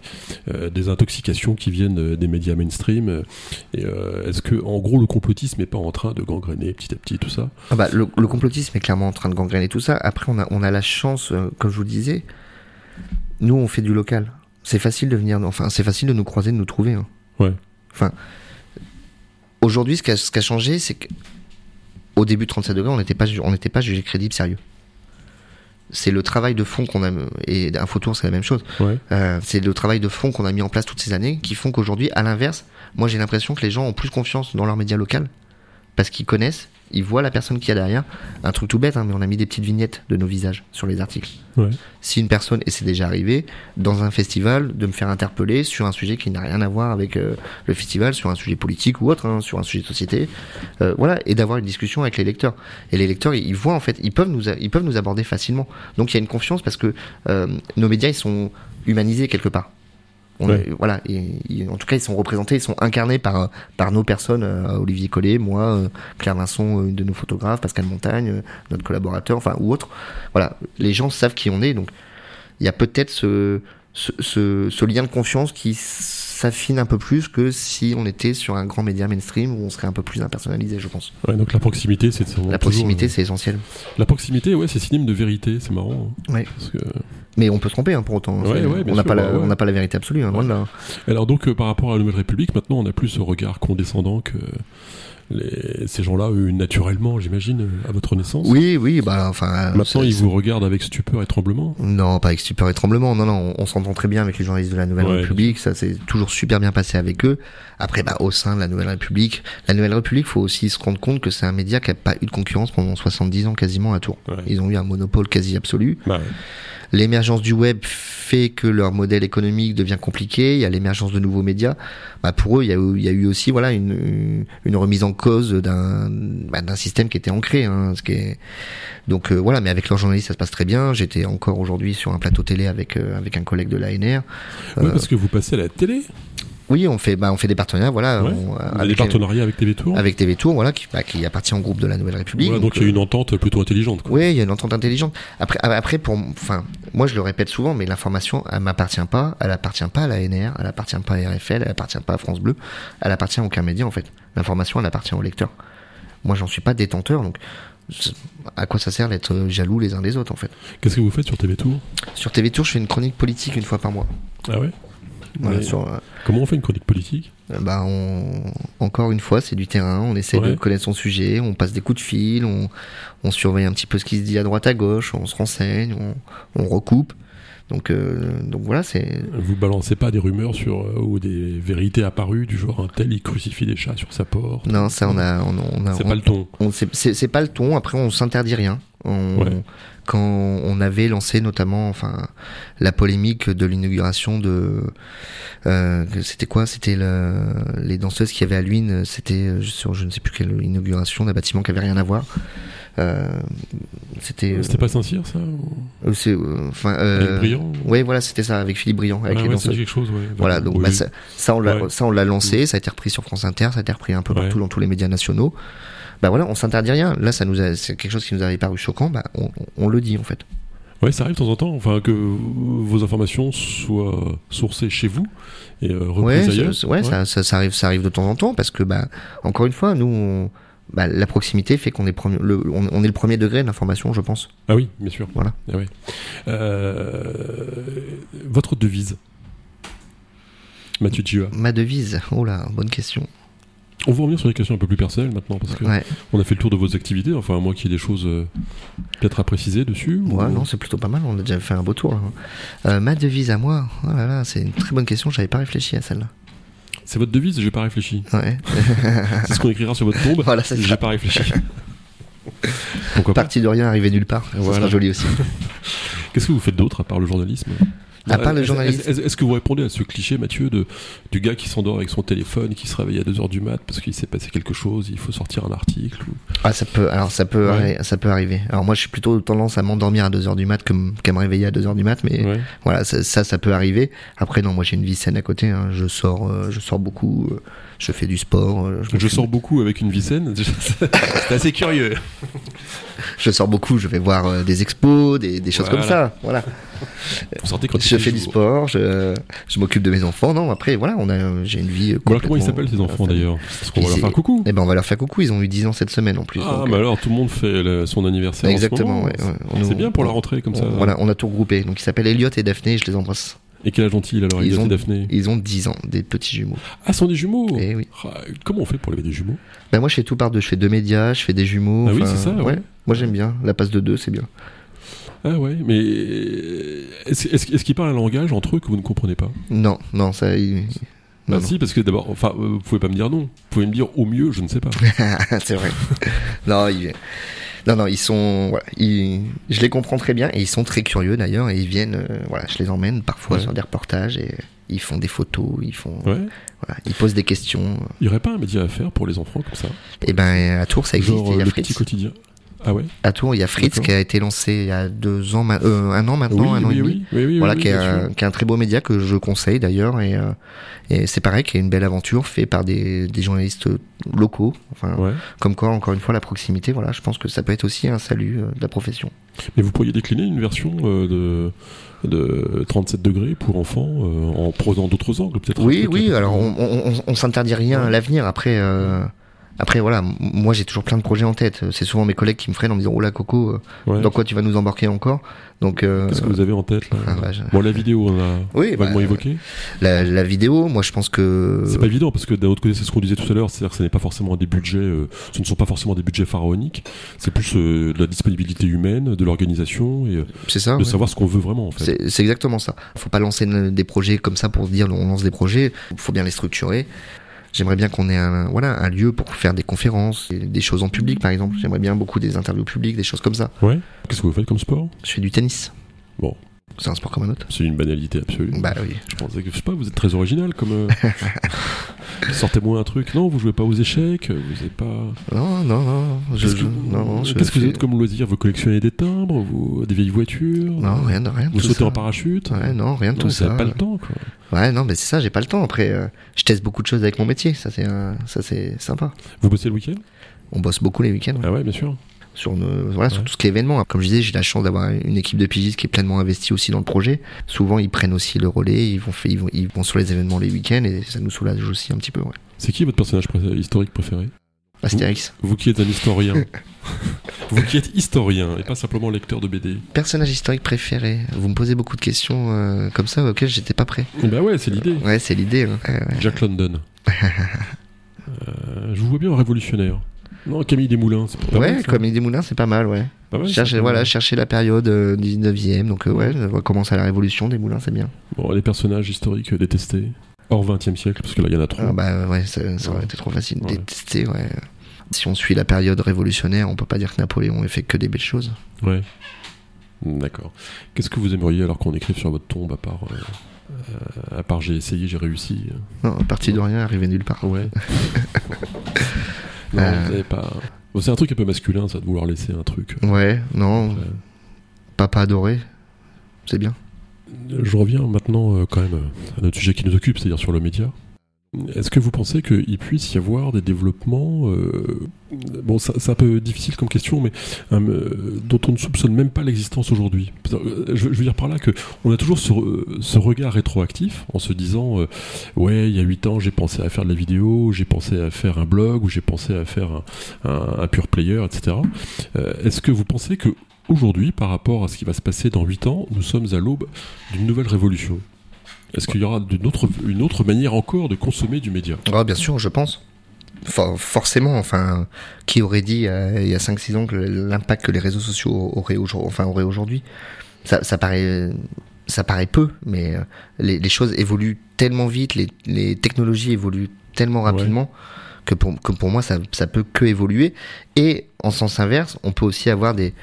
euh, des intoxications qui viennent des médias mainstream est-ce que, en gros, le complotisme n'est pas en train de gangréner petit à petit tout ça? Ah bah, le, le complotisme est clairement en train de gangréner tout ça. Après, on a, on a la chance, comme je vous le disais, nous, on fait du local. C'est facile de venir, enfin, c'est facile de nous croiser, de nous trouver. hein. Ouais. Enfin, aujourd'hui, ce qui a, ce a changé, c'est que au début de 37 degrés, on n'était pas, on n'était pas jugé crédible, sérieux. C'est le travail de fond qu'on a, et Infotour, c'est la même chose. Ouais. Euh, c'est le travail de fond qu'on a mis en place toutes ces années qui font qu'aujourd'hui, à l'inverse, moi j'ai l'impression que les gens ont plus confiance dans leurs médias local parce qu'ils connaissent, ils voient la personne qu'il y a derrière. Un truc tout bête, hein, mais on a mis des petites vignettes de nos visages sur les articles. Ouais. Si une personne, et c'est déjà arrivé, dans un festival, de me faire interpeller sur un sujet qui n'a rien à voir avec euh, le festival, sur un sujet politique ou autre, hein, sur un sujet de société, euh, voilà, et d'avoir une discussion avec les lecteurs. Et les lecteurs, ils ils voient en fait, ils peuvent nous, ils peuvent nous aborder facilement. Donc il y a une confiance parce que euh, nos médias, ils sont humanisés quelque part. On Ouais. est- voilà, et- et en tout cas, ils sont représentés, ils sont incarnés par par nos personnes, euh, Olivier Collet, moi, euh, Claire Vincent, euh, une de nos photographes, Pascal Montagne, notre collaborateur, enfin ou autre. Voilà, les gens savent qui on est, donc il y a peut-être ce, ce, ce, ce lien de confiance qui s'affine un peu plus que si on était sur un grand média mainstream où on serait un peu plus impersonnalisé, je pense. Ouais, donc la proximité, c'est La proximité, euh, c'est essentiel. La proximité, ouais, c'est synonyme de vérité, c'est marrant. hein. Ouais. Parce que- Mais on peut se tromper hein, pour autant. Ouais, on n'a pas, bah ouais. on n'a pas la vérité absolue, hein, loin de là. Alors donc euh, par rapport à la Nouvelle République, maintenant on a plus ce regard condescendant que les- ces gens-là, eux, naturellement, j'imagine, à votre naissance. Oui, oui, bah enfin. euh, Maintenant, c'est- ils vous regardent avec stupeur et tremblement. Non, pas avec stupeur et tremblement. Non, non, on, on s'entend très bien avec les journalistes de la Nouvelle Ouais, République. Ça s'est toujours super bien passé avec eux. Après, bah, au sein de la Nouvelle République, la Nouvelle République, faut aussi se rendre compte que c'est un média qui a pas eu de concurrence pendant 70 ans quasiment à Tours. Ouais. Ils ont eu un monopole quasi absolu. Bah, L'émergence du web fait que leur modèle économique devient compliqué. Il y a l'émergence de nouveaux médias. Bah, pour eux, il y a eu, il y a eu aussi voilà une, une remise en cause d'un bah, d'un système qui était ancré. Hein, ce qui est... Donc euh, voilà, mais avec leurs journalistes, ça se passe très bien. J'étais encore aujourd'hui sur un plateau télé avec euh, avec un collègue de l'ANR. ouais, Euh, parce que vous passez à la télé. Oui, on fait, bah, on fait des partenariats, voilà. Ouais. on- Vous avez des avec, partenariats avec TV Tour avec TV Tour, voilà, qui, bah, qui appartient au groupe de la Nouvelle République. Voilà, donc il y a euh, une entente plutôt intelligente. Oui, il y a une entente intelligente. Après, après pour, enfin, moi je le répète souvent, mais l'information, elle m'appartient pas. Elle appartient pas à la NR, elle appartient pas à RFL, elle appartient pas à France Bleu, elle appartient à aucun média en fait. L'information, elle appartient au lecteur. Moi, j'en suis pas détenteur, donc à quoi ça sert d'être jaloux les uns des autres en fait? Qu'est-ce que vous faites sur TV Tour Sur TV Tour, je fais une chronique politique une fois par mois. Ah ouais? Voilà, Mais sur, euh, Comment on fait une chronique politique Euh, Bah, on... encore une fois, c'est du terrain. On essaie Ouais. de connaître son sujet. On passe des coups de fil. On... on surveille un petit peu ce qui se dit à droite à gauche. On se renseigne. On, on recoupe. Donc, euh, donc voilà, c'est. Vous balancez pas des rumeurs sur euh, ou des vérités apparues du genre un tel il crucifie des chats sur sa porte. Non, ça, on a. On, on a C'est on- pas le ton. on- c'est- c'est c'est pas le ton. Après, on s'interdit rien. On- Ouais. Quand on avait lancé notamment, enfin, la polémique de l'inauguration de, euh, c'était quoi? C'était le- les danseuses qui avaient à Luynes. C'était euh, sur je ne sais plus quelle inauguration d'un bâtiment qui avait rien à voir. Euh, c'était. C'était pas Saint-Cyr ça ou- euh, c'est, euh, Enfin. Philippe Euh, Briand ouais, voilà, c'était ça avec Philippe Briand, avec Ah les ouais, quelque chose, ouais. Voilà, donc Oui, bah, ça, ça, on l'a, Ouais. ça on l'a lancé, ça a été repris sur France Inter, ça a été repris un peu partout dans tous les médias nationaux. Bah voilà, on s'interdit rien. Là, ça nous c'est quelque chose qui nous avait paru choquant. Bah, on, on le dit en fait. Ouais, ça arrive de temps en temps, enfin que vos informations soient sourcées chez vous et euh, Ouais, reprises ailleurs. ça- ouais, Ça, ça, ça arrive, ça arrive de temps en temps parce que bah, encore une fois, nous, on- bah, la proximité fait qu'on est premier, le, on, on est le premier degré de l'information, je pense. Ah oui, bien sûr. Voilà. Ah ouais. Euh, votre devise, Mathieu Tchua. Ma devise, oh là, bonne question. On va revenir sur les questions un peu plus personnelles maintenant parce que Ouais, on a fait le tour de vos activités. Enfin, à moins qu'il y ait des choses euh, peut-être à préciser dessus. ou- ouais, non, c'est plutôt pas mal. On a déjà fait un beau tour. Euh, ma devise à moi, oh là là, c'est une très bonne question. J'avais pas réfléchi à celle-là. C'est votre devise, j'ai pas réfléchi. Ouais. *laughs* C'est ce qu'on écrira sur votre tombe. *laughs* Voilà, J'ai pas réfléchi. *laughs* Pourquoi Parti de rien, arrivé nulle part. Ça Voilà. sera joli aussi. Qu'est-ce que vous faites d'autre à part le journalisme? À part le Est-ce- journalisme. Est-ce que vous répondez à ce cliché, Mathieu, de, du gars qui s'endort avec son téléphone, qui se réveille à 2h du mat parce qu'il s'est passé quelque chose, il faut sortir un article ou- Ah, ça peut, alors ça peut, Ouais. ça peut arriver. Alors moi, je suis plutôt tendance à m'endormir à 2h du mat qu'à me réveiller à 2h du mat, mais Ouais. voilà, ça, ça, ça peut arriver. Après, non, moi j'ai une vie saine à côté. hein. Je sors, euh, je sors beaucoup. euh, je fais du sport. euh, Je m'occupe- sors beaucoup avec une vie saine. *laughs* C'est assez curieux. Je sors beaucoup. Je vais voir euh, des expos, des, des choses Voilà. comme ça. Voilà. *laughs* Vous sortez quand Je fais du jour. sport. Je, je m'occupe de mes enfants. Non, après, voilà, on a, j'ai une vie. euh, Bon, alors, comment ils s'appellent ces enfants d'ailleurs Parce qu'on va leur faire coucou. Eh ben, on va leur faire coucou. Ils ont eu 10 ans cette semaine en plus. Ah, donc, bah euh, alors tout le monde fait le- son anniversaire. Exactement, ouais, ouais. C'est nous- bien pour la rentrée comme ça. Voilà, on a tout regroupé. Donc, ils s'appellent Elliot et Daphné. Je les embrasse. Et quel âge ont-ils alors Ils ont- et Daphné? Ils ont 10 ans, des petits jumeaux. Ah, ce sont des jumeaux? Eh oui. Ah, Comment on fait pour lever des jumeaux? Ben moi je fais tout par deux, je fais deux médias, je fais des jumeaux. Ah oui, c'est ça, ouais. Moi j'aime bien, la passe de deux c'est bien. Ah ouais, mais est-ce est-ce- est-ce qu'ils parlent un langage entre eux que vous ne comprenez pas? Non, non, ça... il- Bah Non, si, parce que d'abord, enfin, euh, vous pouvez pas me dire non. Vous pouvez me dire au mieux, je ne sais pas. *laughs* c'est vrai. non, ils... non, non, ils sont... Voilà, ils- Je les comprends très bien et ils sont très curieux d'ailleurs et ils viennent... euh, Voilà, je les emmène parfois Ouais. sur des reportages et ils font des photos, ils font... Ouais. Voilà, ils posent des questions. Il y aurait pas un média à faire pour les enfants comme ça? Et ben à Tours ça existe, Genre il y euh, a le petit quotidien. Ah ouais À Tours il y a Fritz qui a été lancé il y a deux ans, euh, un an maintenant, un an oui, et demi. oui, oui, oui, voilà, oui, qui, est un, sûr. qui est un très beau média que je conseille d'ailleurs. Et, euh, et c'est pareil, qui est une belle aventure fait par des, des journalistes locaux. Enfin, Ouais. Comme quoi, encore une fois, la proximité, voilà, je pense que ça peut être aussi un salut euh, de la profession. Mais vous pourriez décliner une version de, de 37 degrés pour enfants en prenant d'autres angles, peut-être Oui, oui, alors on, on, on- on s'interdit rien à l'avenir. Après, après voilà, moi j'ai toujours plein de projets en tête. C'est souvent mes collègues qui me freinent en me disant Oh là, Coco, euh, Ouais. dans quoi tu vas nous embarquer encore? Donc, euh, Qu'est-ce que vous avez en tête là? ah, bah, je- Bon, la vidéo, on a Oui, bah, vaguement évoqué. la, la vidéo, moi je pense que. C'est pas évident parce que d'un autre côté, c'est ce qu'on disait tout à l'heure, c'est-à-dire que ce n'est pas forcément des budgets, euh, ce ne sont pas forcément des budgets pharaoniques, c'est plus euh, de la disponibilité humaine, de l'organisation et ça de ouais. savoir ce qu'on veut vraiment en fait. C'est exactement ça. Faut pas lancer ne- des projets comme ça pour se dire on lance des projets. Faut bien les structurer. J'aimerais bien qu'on ait un, voilà, un lieu pour faire des conférences, des choses en public par exemple. J'aimerais bien beaucoup des interviews publiques, des choses comme ça. Ouais. Qu'est-ce que vous faites comme sport? Je fais du tennis. Bon, C'est un sport comme un autre. C'est une banalité absolue. Bah oui. Je pensais que, je sais pas, vous êtes très original comme. euh, *laughs* Sortez-moi un truc. Non, vous jouez pas aux échecs, vous n'êtes pas. Non, non, non. Je, Qu'est-ce que, non, je que vous êtes comme loisir? Vous collectionnez des timbres, vous, des vieilles voitures? Non, rien de rien. Vous sautez ça. en parachute? Ouais, non, rien de tout vous ça. avez pas le temps, quoi. Ouais, non, mais c'est ça, j'ai pas le temps. Après, euh, je teste beaucoup de choses avec mon métier. Ça, c'est ça, c'est sympa. Vous bossez le week-end? On bosse beaucoup les week-ends. ouais. Ah ouais, bien sûr. Sur, nos- voilà, sur Ouais. tout ce qui est événement. Comme je disais, j'ai la chance d'avoir une équipe de pigistes qui est pleinement investie aussi dans le projet. Souvent, ils prennent aussi le relais, ils vont, fait- ils vont, ils vont sur les événements les week-ends et ça nous soulage aussi un petit peu. Ouais. C'est qui votre personnage préféré- historique préféré? Astérix. Vous qui êtes un historien. *laughs* vous qui êtes historien et pas simplement lecteur de BD. Personnage historique préféré. Vous me posez beaucoup de questions euh, comme ça auxquelles j'étais pas prêt. Bah ouais, c'est l'idée. Ouais, c'est l'idée. hein. Ouais. Jack London. *laughs* Euh, je vous vois bien en révolutionnaire. Non, Camille Desmoulins, c'est pas Ouais, mal, ça. comme des moulins, c'est pas mal, ouais. Ouais, chercher, voilà, mal. chercher la période euh, 19e, donc euh, ouais, commencer à la révolution des moulins, c'est bien. Bon, les personnages historiques détestés. Hors 20 e siècle, parce que là, il y en a trop. Ah bah ouais, ça, ça aurait Ouais. été trop facile de Ouais. détester, ouais. Si on suit la période révolutionnaire, on peut pas dire que Napoléon ait fait que des belles choses. Ouais. D'accord. Qu'est-ce que vous aimeriez alors qu'on écrive sur votre tombe à part. euh, euh, à part j'ai essayé, j'ai réussi Non, parti de rien, arrivé nulle part. Ouais. *laughs* non, Euh. vous avez pas. Bon, c'est un truc un peu masculin, ça, de vouloir laisser un truc. euh, Ouais, non, papa adoré, c'est bien. Je reviens maintenant euh, quand même à notre sujet qui nous occupe, c'est-à-dire sur le média. Est-ce que vous pensez qu'il puisse y avoir des développements euh, Bon, c'est un peu difficile comme question, mais euh, dont on ne soupçonne même pas l'existence aujourd'hui. Je, veux dire par là que on a toujours ce, re- ce regard rétroactif en se disant euh, ouais, il y a 8 ans, j'ai pensé à faire de la vidéo, j'ai pensé à faire un blog, ou j'ai pensé à faire un, pure player, etc. Est-ce que vous pensez que aujourd'hui, par rapport à ce qui va se passer dans 8 ans, nous sommes à l'aube d'une nouvelle révolution? Est-ce qu'il y aura d'une autre, une autre manière encore de consommer du média? Ah, bien sûr, je pense. For- forcément, enfin, qui aurait dit euh, il y a 5-6 ans que l'impact que les réseaux sociaux auraient aujourd'hui, enfin, auraient aujourd'hui? Ça, ça paraît, ça paraît peu, mais euh, les, les choses évoluent tellement vite, les, les technologies évoluent tellement rapidement que, pour, que pour moi, ça, ça peut que évoluer. Et en sens inverse, on peut aussi avoir des,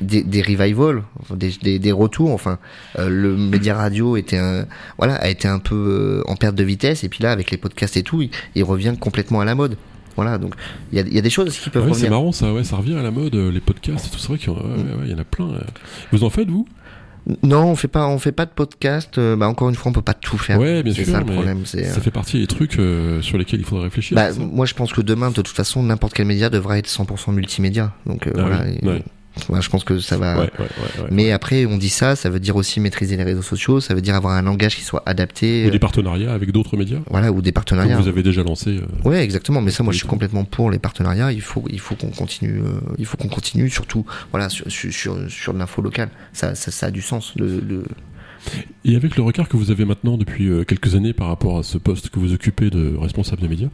des, des revivals, des, des, des retours. Enfin, euh, le média radio était un, voilà, a été un peu euh, en perte de vitesse, et puis là, avec les podcasts et tout, il, il revient complètement à la mode. Voilà, donc il y y a des choses qui Ah peuvent ouais, C'est marrant, ça, ouais, ça revient à la mode, euh, les podcasts et tout. C'est vrai qu'il y, en a- ouais, ouais, ouais, il y en a plein. Vous en faites, vous? Non, on fait pas, on fait pas de podcast. euh, bah encore une fois, on peut pas tout faire. Ouais, bien c'est sûr, ça le problème. C'est, Ça fait partie des trucs euh, sur lesquels il faudrait réfléchir. bah, moi, je pense que demain, de toute façon, n'importe quel média devra être 100% multimédia. Donc euh, Ah voilà, oui, et- ouais. Voilà, je pense que ça va. Ouais, ouais. Mais après, on dit ça, ça veut dire aussi maîtriser les réseaux sociaux, ça veut dire avoir un langage qui soit adapté, Ou euh, des partenariats avec d'autres médias voilà, ou des que partenariats. vous avez déjà lancé. euh, Ouais, exactement. Mais ça, moi, je suis complètement pour les partenariats. Il faut, il faut qu'on continue. euh, il faut qu'on continue, surtout, voilà, sur, sur, sur, l'info locale. Ça, ça, ça a du sens. De, de... Et avec le regard que vous avez maintenant depuis euh, quelques années par rapport à ce poste que vous occupez de responsable des médias,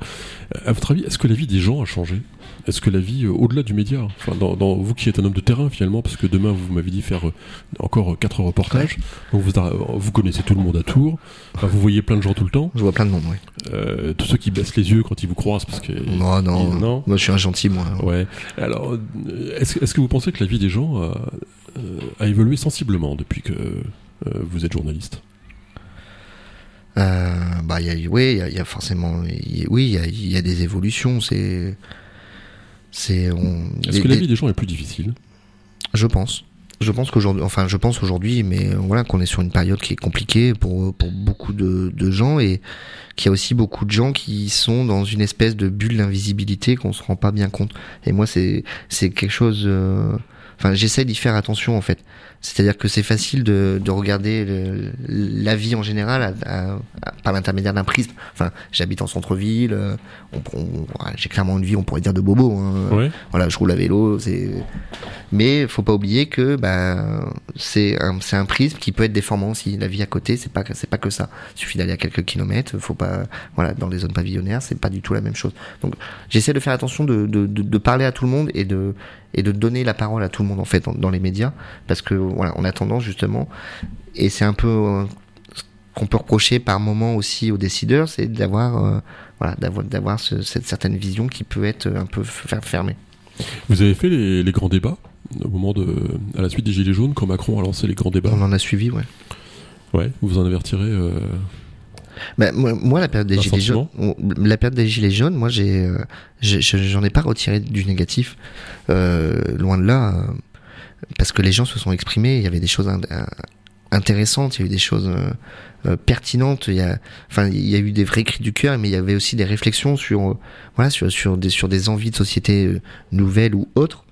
euh, à votre avis, est-ce que la vie des gens a changé? Est-ce que la vie, euh, au-delà du média, enfin, dans, dans- vous qui êtes un homme de terrain finalement, parce que demain vous m'avez dit faire euh, encore euh, quatre reportages, donc vous, connaissez tout le monde à Tours, enfin, vous voyez plein de gens tout le temps, Je vois plein de monde, euh, tous ceux qui baissent les yeux quand ils vous croisent parce que Non, non, ils- non. Moi, je suis un gentil, moi. Ouais. Alors, est-ce que vous pensez que la vie des gens a, a évolué sensiblement depuis que vous êtes journaliste? Euh, bah, il y a, oui, il y a, il y a forcément, y oui, il y a, il y a des évolutions. C'est, c'est. Est-ce que la vie des gens est plus difficile? Je pense. Je pense qu'aujourd'hui, enfin, je pense aujourd'hui, mais euh, voilà, qu'on est sur une période qui est compliquée pour, pour beaucoup de, de gens et qu'il y a aussi beaucoup de gens qui sont dans une espèce de bulle d'invisibilité qu'on se rend pas bien compte. Et moi, c'est, c'est quelque chose, euh, enfin, j'essaie d'y faire attention, en fait. C'est-à-dire que c'est facile de, de regarder le- la vie en général à- à- à- par l'intermédiaire d'un prisme. Enfin, j'habite en centre-ville, euh, on- on- j'ai clairement une vie, on pourrait dire de bobo. Hein. Ouais. Voilà, je roule à vélo, c'est. Mais faut pas oublier que bah c'est un c'est un prisme qui peut être déformant aussi. La vie à côté, c'est pas c'est pas que ça. Il suffit d'aller à quelques kilomètres. Faut pas voilà dans les zones pavillonnaires, c'est pas du tout la même chose. Donc j'essaie de faire attention de, de, de, de parler à tout le monde et de et de donner la parole à tout le monde en fait dans, dans les médias parce que voilà on a tendance justement et c'est un peu euh, ce qu'on peut reprocher par moment aussi aux décideurs, c'est d'avoir euh, voilà d'avoir d'avoir ce- cette certaine vision qui peut être un peu fermée. Vous avez fait les, les grands débats au moment de, à la suite des Gilets jaunes, quand Macron a lancé les grands débats? On en a suivi, ouais. Ouais, vous en avez retiré. euh, Bah, moi, moi, la période des Un gilets jaunes, la période des gilets jaunes, moi, j'ai, euh, j'en ai pas retiré du négatif, euh, loin de là, euh, parce que les gens se sont exprimés. Il y avait des choses in- in- intéressantes, il y a eu des choses euh, euh, pertinentes. Il y a, enfin, il y a eu des vrais cris du cœur, mais il y avait aussi des réflexions sur, euh, voilà, sur sur des sur des envies de société euh, nouvelles ou autres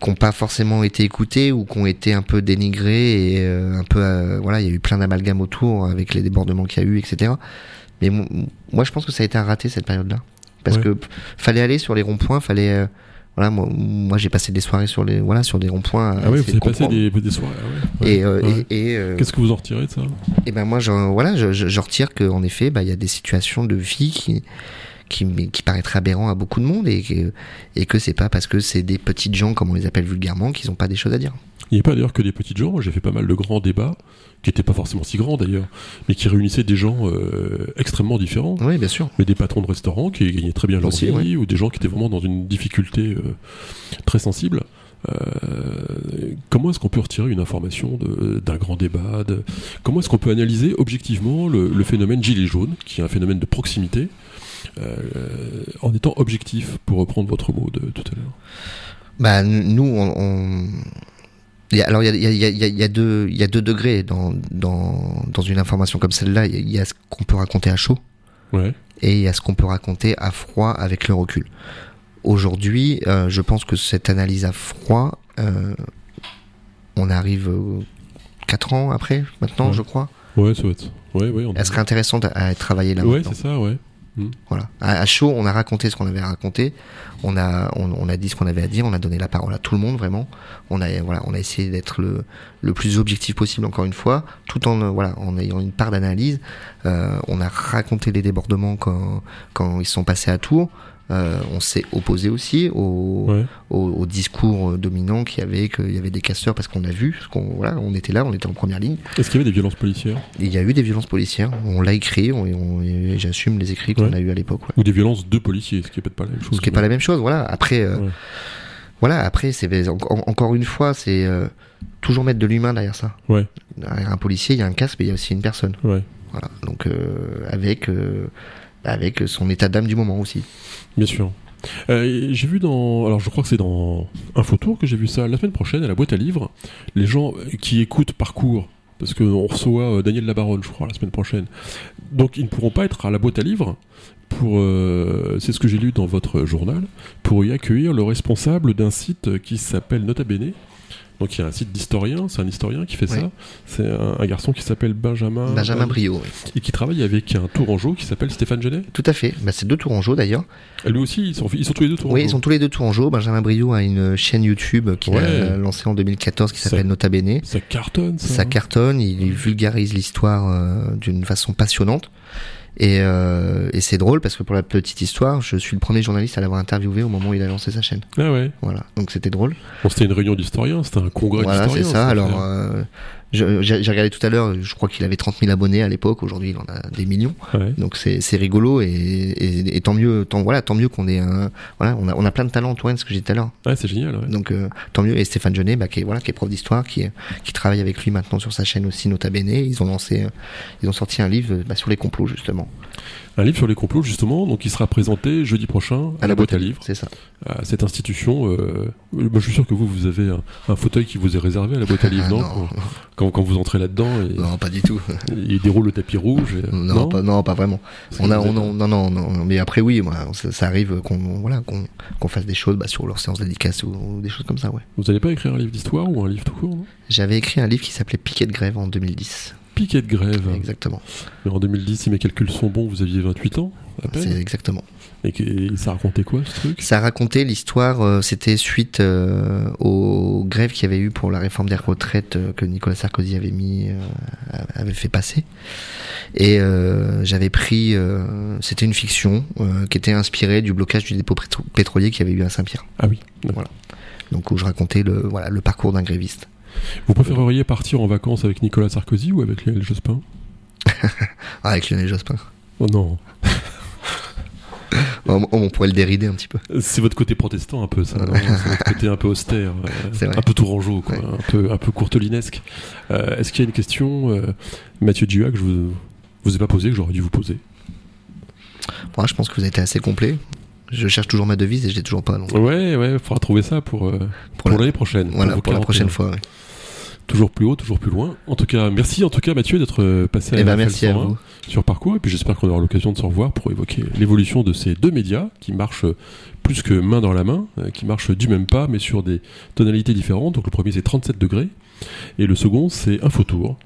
qui n'ont pas forcément été écoutés ou qui ont été un peu dénigrés et euh, un peu euh, voilà il y a eu plein d'amalgames autour avec les débordements qu'il y a eu etc mais mo- moi je pense que ça a été un raté cette période là parce Ouais. que fallait aller sur les ronds-points fallait euh, voilà moi, moi j'ai passé des soirées sur les voilà sur des ronds-points à Ah ouais, vous avez passé des, des soirées. ah ouais, et, euh, ouais. et, et, euh, Qu'est-ce que vous en retirez de ça? et ben moi, je, voilà, je, je, je retire qu'en effet, bah, il y a des situations de vie qui, qui, qui paraîtraient aberrants à beaucoup de monde et que, et que c'est pas parce que c'est des petites gens, comme on les appelle vulgairement, qu'ils ont pas des choses à dire. Il n'y a pas d'ailleurs que des petites gens. Moi, j'ai fait pas mal de grands débats, qui n'étaient pas forcément si grands d'ailleurs, mais qui réunissaient des gens euh, extrêmement différents. Oui, bien sûr. Mais des patrons de restaurants qui gagnaient très bien leur Aussi, vie, ou des gens qui étaient vraiment dans une difficulté euh, très sensible. Euh, comment est-ce qu'on peut retirer une information d'un grand débat de- Comment est-ce qu'on peut analyser objectivement le, le phénomène gilet jaune, qui est un phénomène de proximité, en étant objectif, pour reprendre votre mot de tout à l'heure Bah, nous, on. alors, il y a, y, y, y, deux, degrés dans, dans, dans une information comme celle-là. Il y a- ce qu'on peut raconter à chaud Ouais. et il y a ce qu'on peut raconter à froid avec le recul. Aujourd'hui, euh, je pense que cette analyse à froid, euh, on arrive euh, 4 ans après, maintenant, Ouais. je crois. Ouais, ça va être. Ouais, ouais, on Elle serait intéressante à, à travailler là Ouais, c'est ça, ouais. Voilà. À, chaud, on a raconté ce qu'on avait à raconter. On a, on, on a dit ce qu'on avait à dire. On a donné la parole à tout le monde, vraiment. On a, voilà, on a essayé d'être le, le plus objectif possible, encore une fois, tout en, euh, voilà, en ayant une part d'analyse. Euh, on a raconté les débordements quand, quand ils sont passés à Tours. Euh, on s'est opposé aussi au, Ouais. au, au discours dominant qu'il y avait, qu'il y avait des casseurs, parce qu'on a vu, parce qu'on, voilà, on était là, on était en première ligne. Est-ce qu'il y avait des violences policières? Il y a eu des violences policières. On l'a écrit, on, on- et j'assume les écrits qu'on Ouais. a eu à l'époque. ouais. Ou des violences de policiers, ce qui est peut-être pas la même chose. Ce qui est pas la même chose, voilà. Après, euh, voilà, après, c'est en- en- encore une fois, c'est euh, toujours mettre de l'humain derrière ça. Ouais. Un policier, il y a un casque, mais il y a aussi une personne. Ouais. Voilà. Donc euh, avec euh, avec son état d'âme du moment aussi. Bien sûr. Euh, j'ai vu dans. Alors, je crois que c'est dans Infotour que j'ai vu ça. La semaine prochaine, à la boîte à livres, les gens qui écoutent Parcours, parce qu'on reçoit euh, Daniel Labaronne, je crois, la semaine prochaine. Donc, ils ne pourront pas être à la boîte à livres pour. euh, c'est ce que j'ai lu dans votre journal, pour y accueillir le responsable d'un site qui s'appelle Nota Bene. Donc, il y a un site d'historien, c'est un historien qui fait Oui. ça. C'est un, un garçon qui s'appelle Benjamin. Benjamin Brio. oui. Et qui travaille avec un tourangeau qui s'appelle Stéphane Genet. Tout à fait. Bah, c'est deux tourangeaux d'ailleurs. Lui aussi, ils sont, ils sont tous les deux tourangeaux. Oui, ils sont tous les deux tourangeaux. Benjamin Brio a une chaîne YouTube qu'il Ouais. a lancée en 2014 qui s'appelle Nota Bene. Ça cartonne, ça. Ça hein. cartonne, il vulgarise l'histoire euh, d'une façon passionnante. Et, euh, et c'est drôle parce que pour la petite histoire, je suis le premier journaliste à l'avoir interviewé au moment où il a lancé sa chaîne. Ah ouais. Voilà, donc c'était drôle. Bon, c'était une réunion d'historiens, c'était un congrès Voilà, d'historiens. c'est ça. Alors, euh, j'ai regardé tout à l'heure, je crois qu'il avait 30 000 abonnés à l'époque. Aujourd'hui, il en a des millions. Ouais. Donc c'est rigolo et, et, et tant mieux, tant voilà, tant mieux qu'on ait un, voilà, on a on a plein de talents, Antoine, ce que j'ai dit tout à l'heure. Ouais, c'est génial. Ouais. Donc euh, tant mieux. Et Stéphane Genet, bah, qui est voilà, qui est prof d'histoire, qui travaille avec lui maintenant sur sa chaîne aussi, Nota Bene. Ils ont lancé, euh, ils ont sorti un livre bah, sur les complots justement. Un livre sur les complots, justement, donc il sera présenté jeudi prochain à, la boîte à livres, C'est ça. à cette institution. Euh, moi, je suis sûr que vous, vous avez un, un fauteuil qui vous est réservé à la boîte à livres, Ah, non, non. Quand, quand vous entrez là-dedans Non, pas du tout. *laughs* il déroule le tapis rouge. et- Non, pas, non, pas vraiment. On a, on, non, non, non, mais après oui, moi, ça, ça arrive qu'on, voilà, qu'on, fasse des choses bah, sur leur séance dédicace ou, ou des choses comme ça, ouais. Vous n'allez pas écrire un livre d'histoire ou un livre tout court, J'avais écrit un livre qui s'appelait Piquet de grève en 2010. Piquet de grève. Exactement. Mais en 2010, si mes calculs sont bons, vous aviez 28 ans, à C'est peine. exactement. Et, ça racontait quoi, ce truc? Ça racontait l'histoire, euh, c'était suite euh, aux grèves qu'il y avait eu pour la réforme des retraites euh, que Nicolas Sarkozy avait mis, avait fait passer. Et j'avais pris, c'était une fiction qui était inspirée du blocage du dépôt pétro- pétrolier qu'il y avait eu à Saint-Pierre. Ah oui. d'accord. Donc où je racontais le, voilà, le parcours d'un gréviste. Vous préféreriez partir en vacances avec Nicolas Sarkozy ou avec Lionel Jospin *laughs* Ah, avec Lionel Jospin. Oh non. *laughs* on, on pourrait le dérider un petit peu. C'est votre côté protestant un peu, ça. *laughs* C'est votre côté un peu austère, euh, un peu tourangeau, quoi, Ouais. un peu, un peu courtelinesque. Euh, Est-ce qu'il y a une question, euh, Mathieu Dua, que je vous, vous ai pas posée, que j'aurais dû vous poser? Moi, je pense que vous avez été assez complet. Je cherche toujours ma devise et je l'ai toujours pas. Donc, Ouais, ouais, il faudra trouver ça pour, euh, pour, la- l'année prochaine. voilà, pour la 41. prochaine fois. ouais. Toujours plus haut, toujours plus loin. En tout cas, merci en tout cas Mathieu d'être euh, passé à Eh ben, merci à 101 vous. sur Parcours. Et puis j'espère qu'on aura l'occasion de se revoir pour évoquer l'évolution de ces deux médias qui marchent euh, plus que main dans la main, euh, qui marchent du même pas, mais sur des tonalités différentes. Donc le premier c'est 37 degrés et le second c'est Infotour.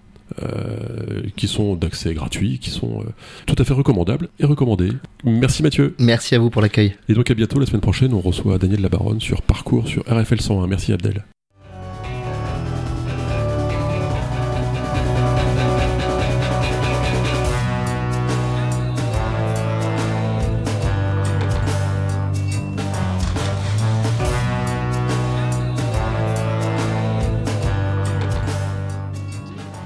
euh, qui sont d'accès gratuit, qui sont euh, tout à fait recommandables et recommandés. Merci Mathieu. Merci à vous pour l'accueil. Et donc à bientôt la semaine prochaine, on reçoit Daniel Labaronne sur Parcours sur RFL 101. Merci Abdel.